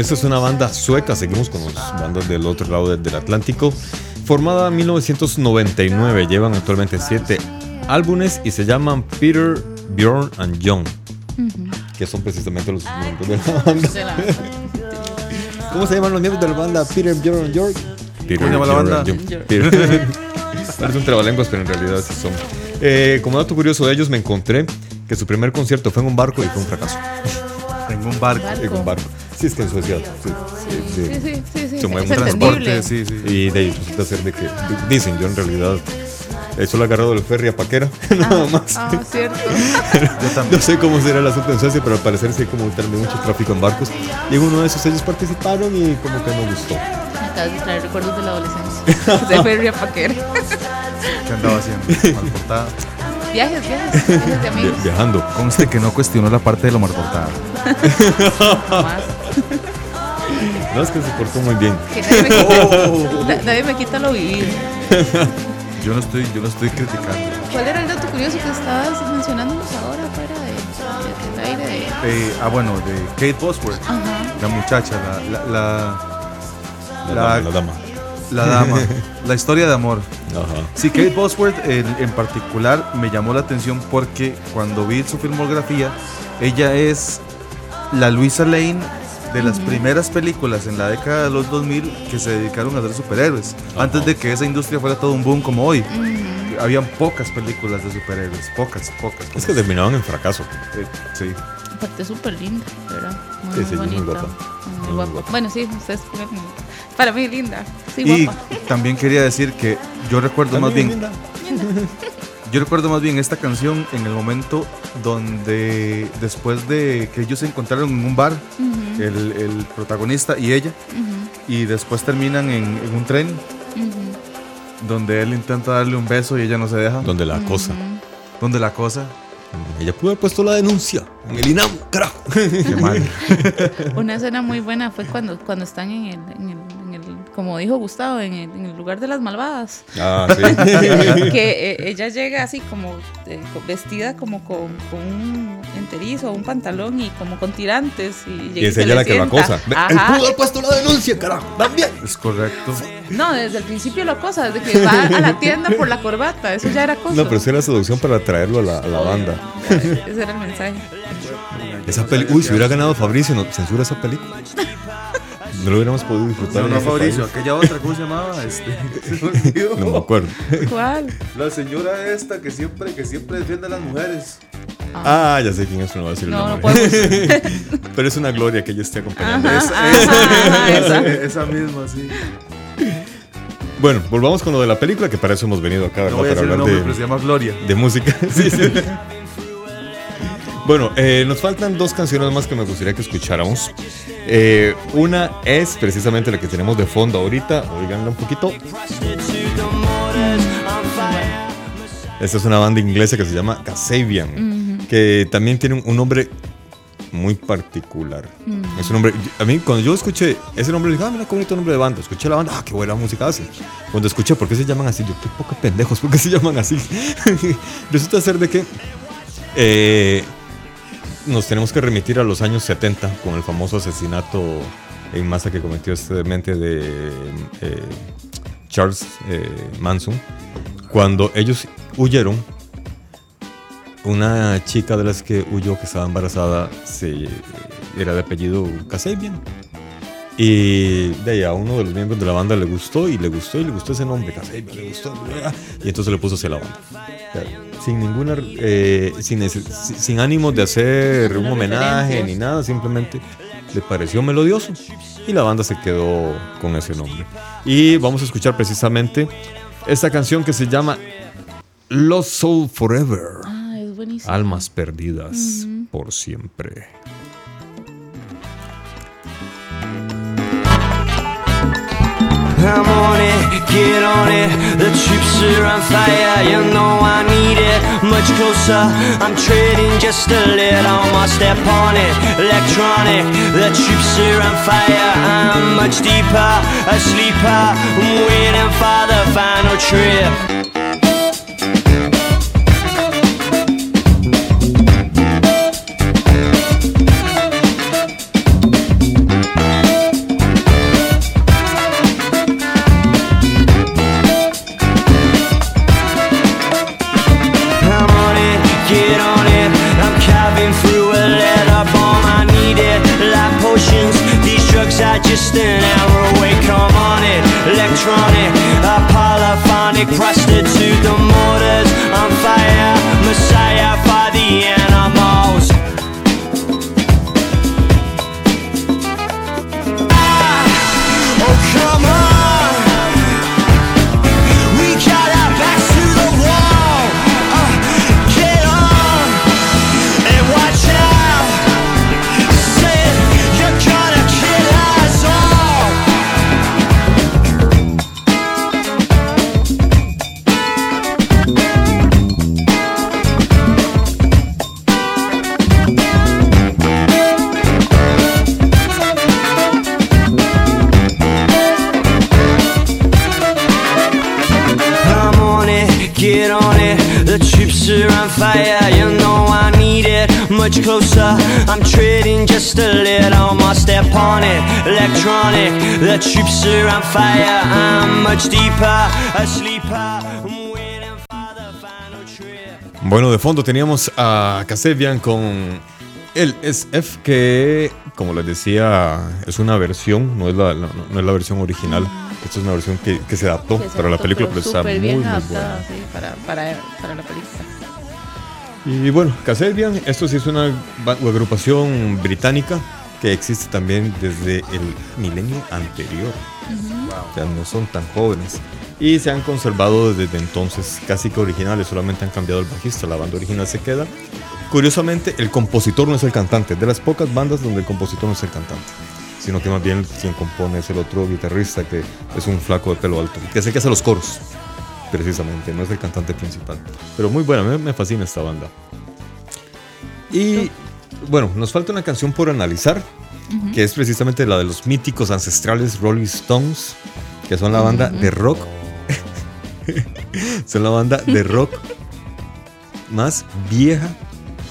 esta es una banda sueca, seguimos con las bandas del otro lado del, Atlántico. Formada en 1999, llevan actualmente siete álbumes y se llaman Peter, Bjorn and John. que son precisamente los miembros de la banda. ¿Cómo se llaman los miembros de la banda? Peter, Bjorn, York. Peter, ¿Cómo se llama la banda? Parece un trabalenguas, pero en realidad sí son. Eh, como dato curioso de ellos, me encontré que su primer concierto fue en un barco y fue un fracaso. En un barco. En un barco. Sí, es que en Suecia sí, sí, Sí, sí, sí, sí. se mueve entendible. Transporte, sí, sí. Y de ahí resulta ser de que dicen, yo en realidad solo he agarrado el ferry a Paquera, nada más. Ah, cierto. Yo también. No sé cómo será el asunto en Suecia, pero al parecer sí hay como también mucho tráfico en barcos. Y en uno de esos ellos participaron y como que no gustó. Me acabas de traer recuerdos de la adolescencia. De Ferry a Paquera. ¿Qué andaba haciendo? Mal portada. Viajes, viajes, viajes de amigos. Vi- viajando. Conste que no cuestionó la parte de lo mal portada. Más. No, es que se portó muy bien. Que nadie, me quita, na- nadie me quita lo vivido. Yo no estoy, yo no estoy criticando. ¿Cuál era el dato curioso que estabas mencionándonos ahora fuera de, de- aire? De... Eh, ah, bueno, de Kate Bosworth. Ajá. La muchacha, la, la, la, La, La- dama, la dama. la dama. la historia de amor. Ajá. Sí, Kate Bosworth en, en particular me llamó la atención porque cuando vi su filmografía, ella es la Luisa Lane de las primeras películas en la década de los 2000 que se dedicaron a ser superhéroes. Antes de que esa industria fuera todo un boom como hoy. Habían pocas películas de superhéroes, pocas, pocas. Es que terminaban en fracaso. Eh, sí. Aparte es súper linda, ¿verdad? Muy, Sí, sí, muy guapa. Muy Muy guapa. guapa. Bueno, sí, ustedes Para mí linda. Sí, Y guapa. también quería decir que yo recuerdo más bien, linda. yo recuerdo más bien esta canción en el momento donde después de que ellos se encontraron en un bar, el, el protagonista y ella, y después terminan en, en un tren. Donde él intenta darle un beso y ella no se deja, Donde la cosa. donde la cosa, Ella pudo haber puesto la denuncia en el INAM, carajo. qué mal. Una escena muy buena fue cuando, cuando están en el, en el, en el- como dijo Gustavo, en el, en el lugar de las malvadas. Ah, sí. que eh, ella llega así como eh, vestida como con, con un enterizo, un pantalón y como con tirantes. Y, Y es ella la que lo acosa. Él pudo haber puesto la denuncia, carajo. También. Es correcto. No, desde el principio lo cosa, desde que va a la tienda por la corbata, eso ya era cosa. No, pero esa era seducción para traerlo a la, a la banda. Ese era el mensaje. Esa peli Uy, si hubiera ganado Fabricio, no, censura esa película. No lo hubiéramos podido disfrutar. No, no, Fabricio, país. aquella otra, ¿cómo se llamaba? Este, se. No me acuerdo. ¿Cuál? La señora esta que siempre, que siempre defiende a las mujeres. Ah, ya sé quién es, pero no voy a decir el No, no nombre. podemos. Pero es una gloria que ella esté acompañando. Ajá, Esa, ajá, ajá, esa. esa misma, sí. Bueno, volvamos con lo de la película, que para eso hemos venido acá, ¿verdad? No voy a para decir el hablar nombre, de, pero se llama Gloria. de música. Sí, sí. Bueno, eh, nos faltan dos canciones más que me gustaría que escucháramos. Eh, una es precisamente la que tenemos de fondo ahorita. Oiganla un poquito. Esta es una banda inglesa que se llama Kasabian, que también tiene un, nombre muy particular. Es un nombre. A mí, cuando yo escuché ese nombre, dije, ah, mira qué bonito nombre de banda. Escuché la banda, ah, qué buena música hace. Cuando escuché por qué se llaman así, yo, qué poca pendejos, ¿por qué se llaman así? Resulta ser de que eh, nos tenemos que remitir a los años 70 con el famoso asesinato en masa que cometió este mente de eh, Charles eh, Manson. Cuando ellos huyeron, una chica de las que huyó que estaba embarazada se, era de apellido Kasabian. Y de ahí a uno de los miembros de la banda le gustó y le gustó y le gustó ese nombre, Kasabian, le gustó. Y entonces le puso hacia la banda. Sin ninguna, eh, sin, sin- ánimo de hacer un homenaje ni nada, simplemente le pareció melodioso y la banda se quedó con ese nombre. Y vamos a escuchar precisamente esta canción que se llama Lost Soul Forever. Ah, es buenísimo. Almas perdidas por siempre. I'm on it, get on it. The troops are on fire, you know I need it. Much closer, I'm trading just a little more step on it. Electronic, the troops are on fire. I'm much deeper, a sleeper. I'm waiting for the final trip. Crush much deeper, a sleeper. I'm waiting for the final trip. Bueno, de fondo teníamos a Kasebian con el SF, que, como les decía, es una versión, no es la, no, no es la versión original. Esta es una versión que, que se adaptó Que se para la adaptó, película, pero está súper muy, bien muy adaptada, buena. sí, para, para, para la película. Y bueno, Kasebian, esto sí es una agrupación británica que existe también desde el milenio anterior. O sea, no son tan jóvenes. Y se han conservado desde entonces casi que originales, solamente han cambiado el bajista, la banda original se queda. Curiosamente, el compositor no es el cantante, de las pocas bandas donde el compositor no es el cantante, sino que más bien quien compone es el otro guitarrista que es un flaco de pelo alto, que es el que hace los coros, precisamente, no es el cantante principal. Pero muy buena, me fascina esta banda. Y bueno, nos falta una canción por analizar, que es precisamente la de los míticos ancestrales Rolling Stones, que son la banda de rock. son la banda de rock más vieja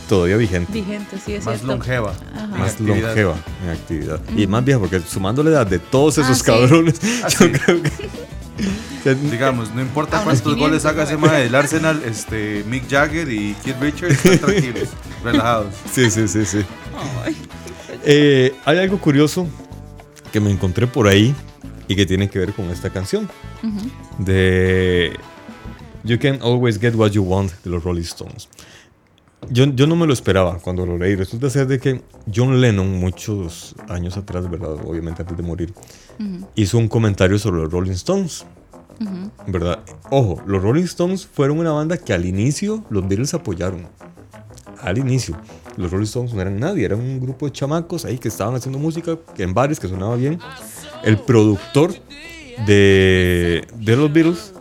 todavía vigente. Vigente, sí, es Más cierto. longeva. Más longeva en actividad. Y más vieja, porque sumando la edad de todos esos Ah, sí. cabrones, Ah, yo sí. creo que. o sea, Digamos, no importa A unos cuántos goles 500, haga ese mae del Arsenal, este, Mick Jagger y Keith Richards están tranquilos, relajados. Sí, sí, sí, sí. Eh, hay algo curioso que me encontré por ahí y que tiene que ver con esta canción. De You Can Always Get What You Want de los Rolling Stones. Yo, yo no me lo esperaba cuando lo leí. Resulta ser de que John Lennon, muchos años atrás, ¿verdad? Obviamente antes de morir, hizo un comentario sobre los Rolling Stones. ¿Verdad? Ojo, los Rolling Stones fueron una banda que al inicio los Beatles apoyaron al inicio. Los Rolling Stones no eran nadie, eran un grupo de chamacos ahí que estaban haciendo música en bares que sonaba bien. El productor de, de los Beatles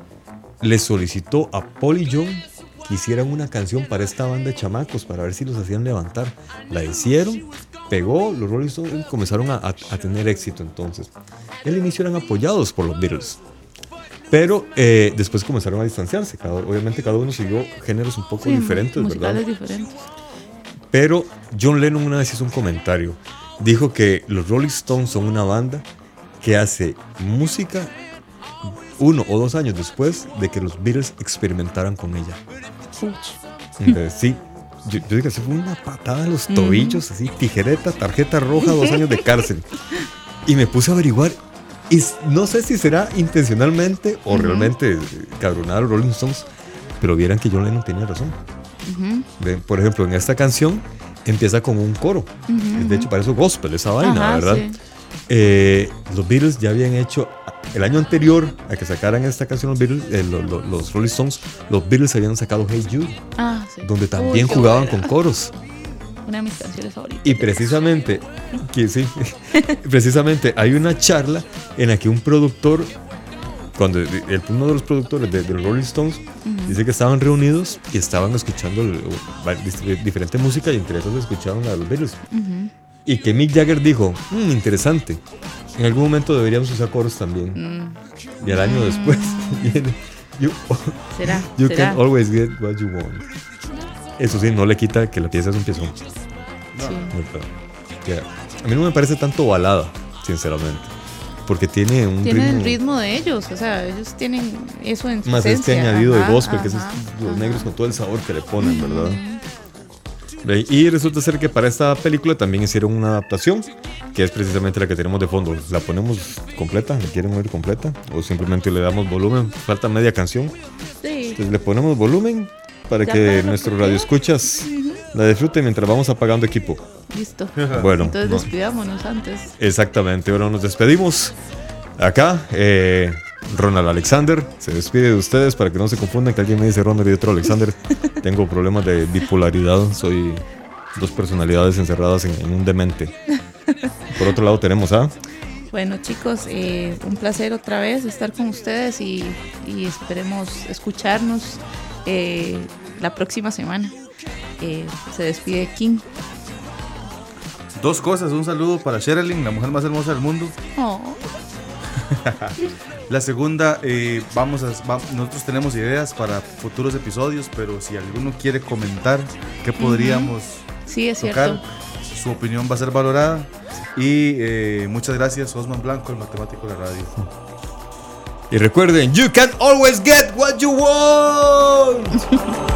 le solicitó a Paul y John que hicieran una canción para esta banda de chamacos para ver si los hacían levantar. La hicieron, pegó, los Rolling Stones comenzaron a, a- a tener éxito entonces. El inicio eran apoyados por los Beatles. Pero eh, después comenzaron a distanciarse. Cada- obviamente cada uno siguió géneros un poco Sí, diferentes, ¿verdad? diferentes. Pero John Lennon una vez hizo un comentario. Dijo que los Rolling Stones son una banda que hace música uno o dos años después de que los Beatles experimentaran con ella. Entonces, sí, yo, yo digo que eso fue una patada en los tobillos, así, tijereta, tarjeta roja, dos años de cárcel. Y me puse a averiguar. Y no sé si será intencionalmente o realmente eh, cabronar a los Rolling Stones, pero vieran que John Lennon tenía razón. Ve, Por ejemplo, en esta canción empieza con un coro. De hecho, parece gospel esa vaina, Ajá, ¿verdad? sí. Eh, los Beatles ya habían hecho, el año anterior a que sacaran esta canción los Beatles, eh, lo- lo- los Rolling Stones, los Beatles habían sacado Hey Jude, Ah, sí. donde también jugaban buena. con coros. Una de mis canciones favoritas. Y precisamente, que sí, precisamente hay una charla en la que un productor, cuando el- uno de los productores de, de los Rolling Stones dice que estaban reunidos y estaban escuchando el- dis- diferente música y entre esas escucharon a los Beatles. Y que Mick Jagger dijo, "Mm, interesante, en algún momento deberíamos usar coros también. Mm. Y al año después viene, you, ¿Será? you ¿Será? can always get what you want. Eso sí, no le quita que la pieza es un piezón. A mí no me parece tanto balada, sinceramente. Porque tiene un Tienen ritmo, el ritmo de ellos, o sea, ellos tienen eso en su más este esencia. añadido Ajá, de gospel, que es ajá, los ajá. negros con todo el sabor que le ponen, ¿verdad? Ve, Y resulta ser que para esta película también hicieron una adaptación, que es precisamente la que tenemos de fondo. ¿La ponemos completa? ¿La quieren oír completa? ¿O simplemente le damos volumen? Falta media canción. Sí. Entonces le ponemos volumen para que nuestros radioescuchas la disfruten mientras vamos apagando equipo. Listo. Bueno, Entonces no. despidámonos antes. Exactamente, ahora nos despedimos. Acá, eh, Ronald Alexander se despide de ustedes para que no se confundan que alguien me dice Ronald y otro Alexander. Tengo problemas de bipolaridad, soy dos personalidades encerradas en, en un demente. Por otro lado tenemos a... Bueno chicos, eh, un placer otra vez estar con ustedes y, y esperemos escucharnos eh, la próxima semana. Eh, se despide King. Dos cosas. Un saludo para Sherilyn, la mujer más hermosa del mundo. Oh, La segunda, eh, vamos a, va- nosotros tenemos ideas para futuros episodios, pero si alguno quiere comentar qué podríamos sí, es tocar, cierto. su opinión va a ser valorada. Y eh, muchas gracias, Osman Blanco, el matemático de la radio. Y recuerden, you can always get what you want.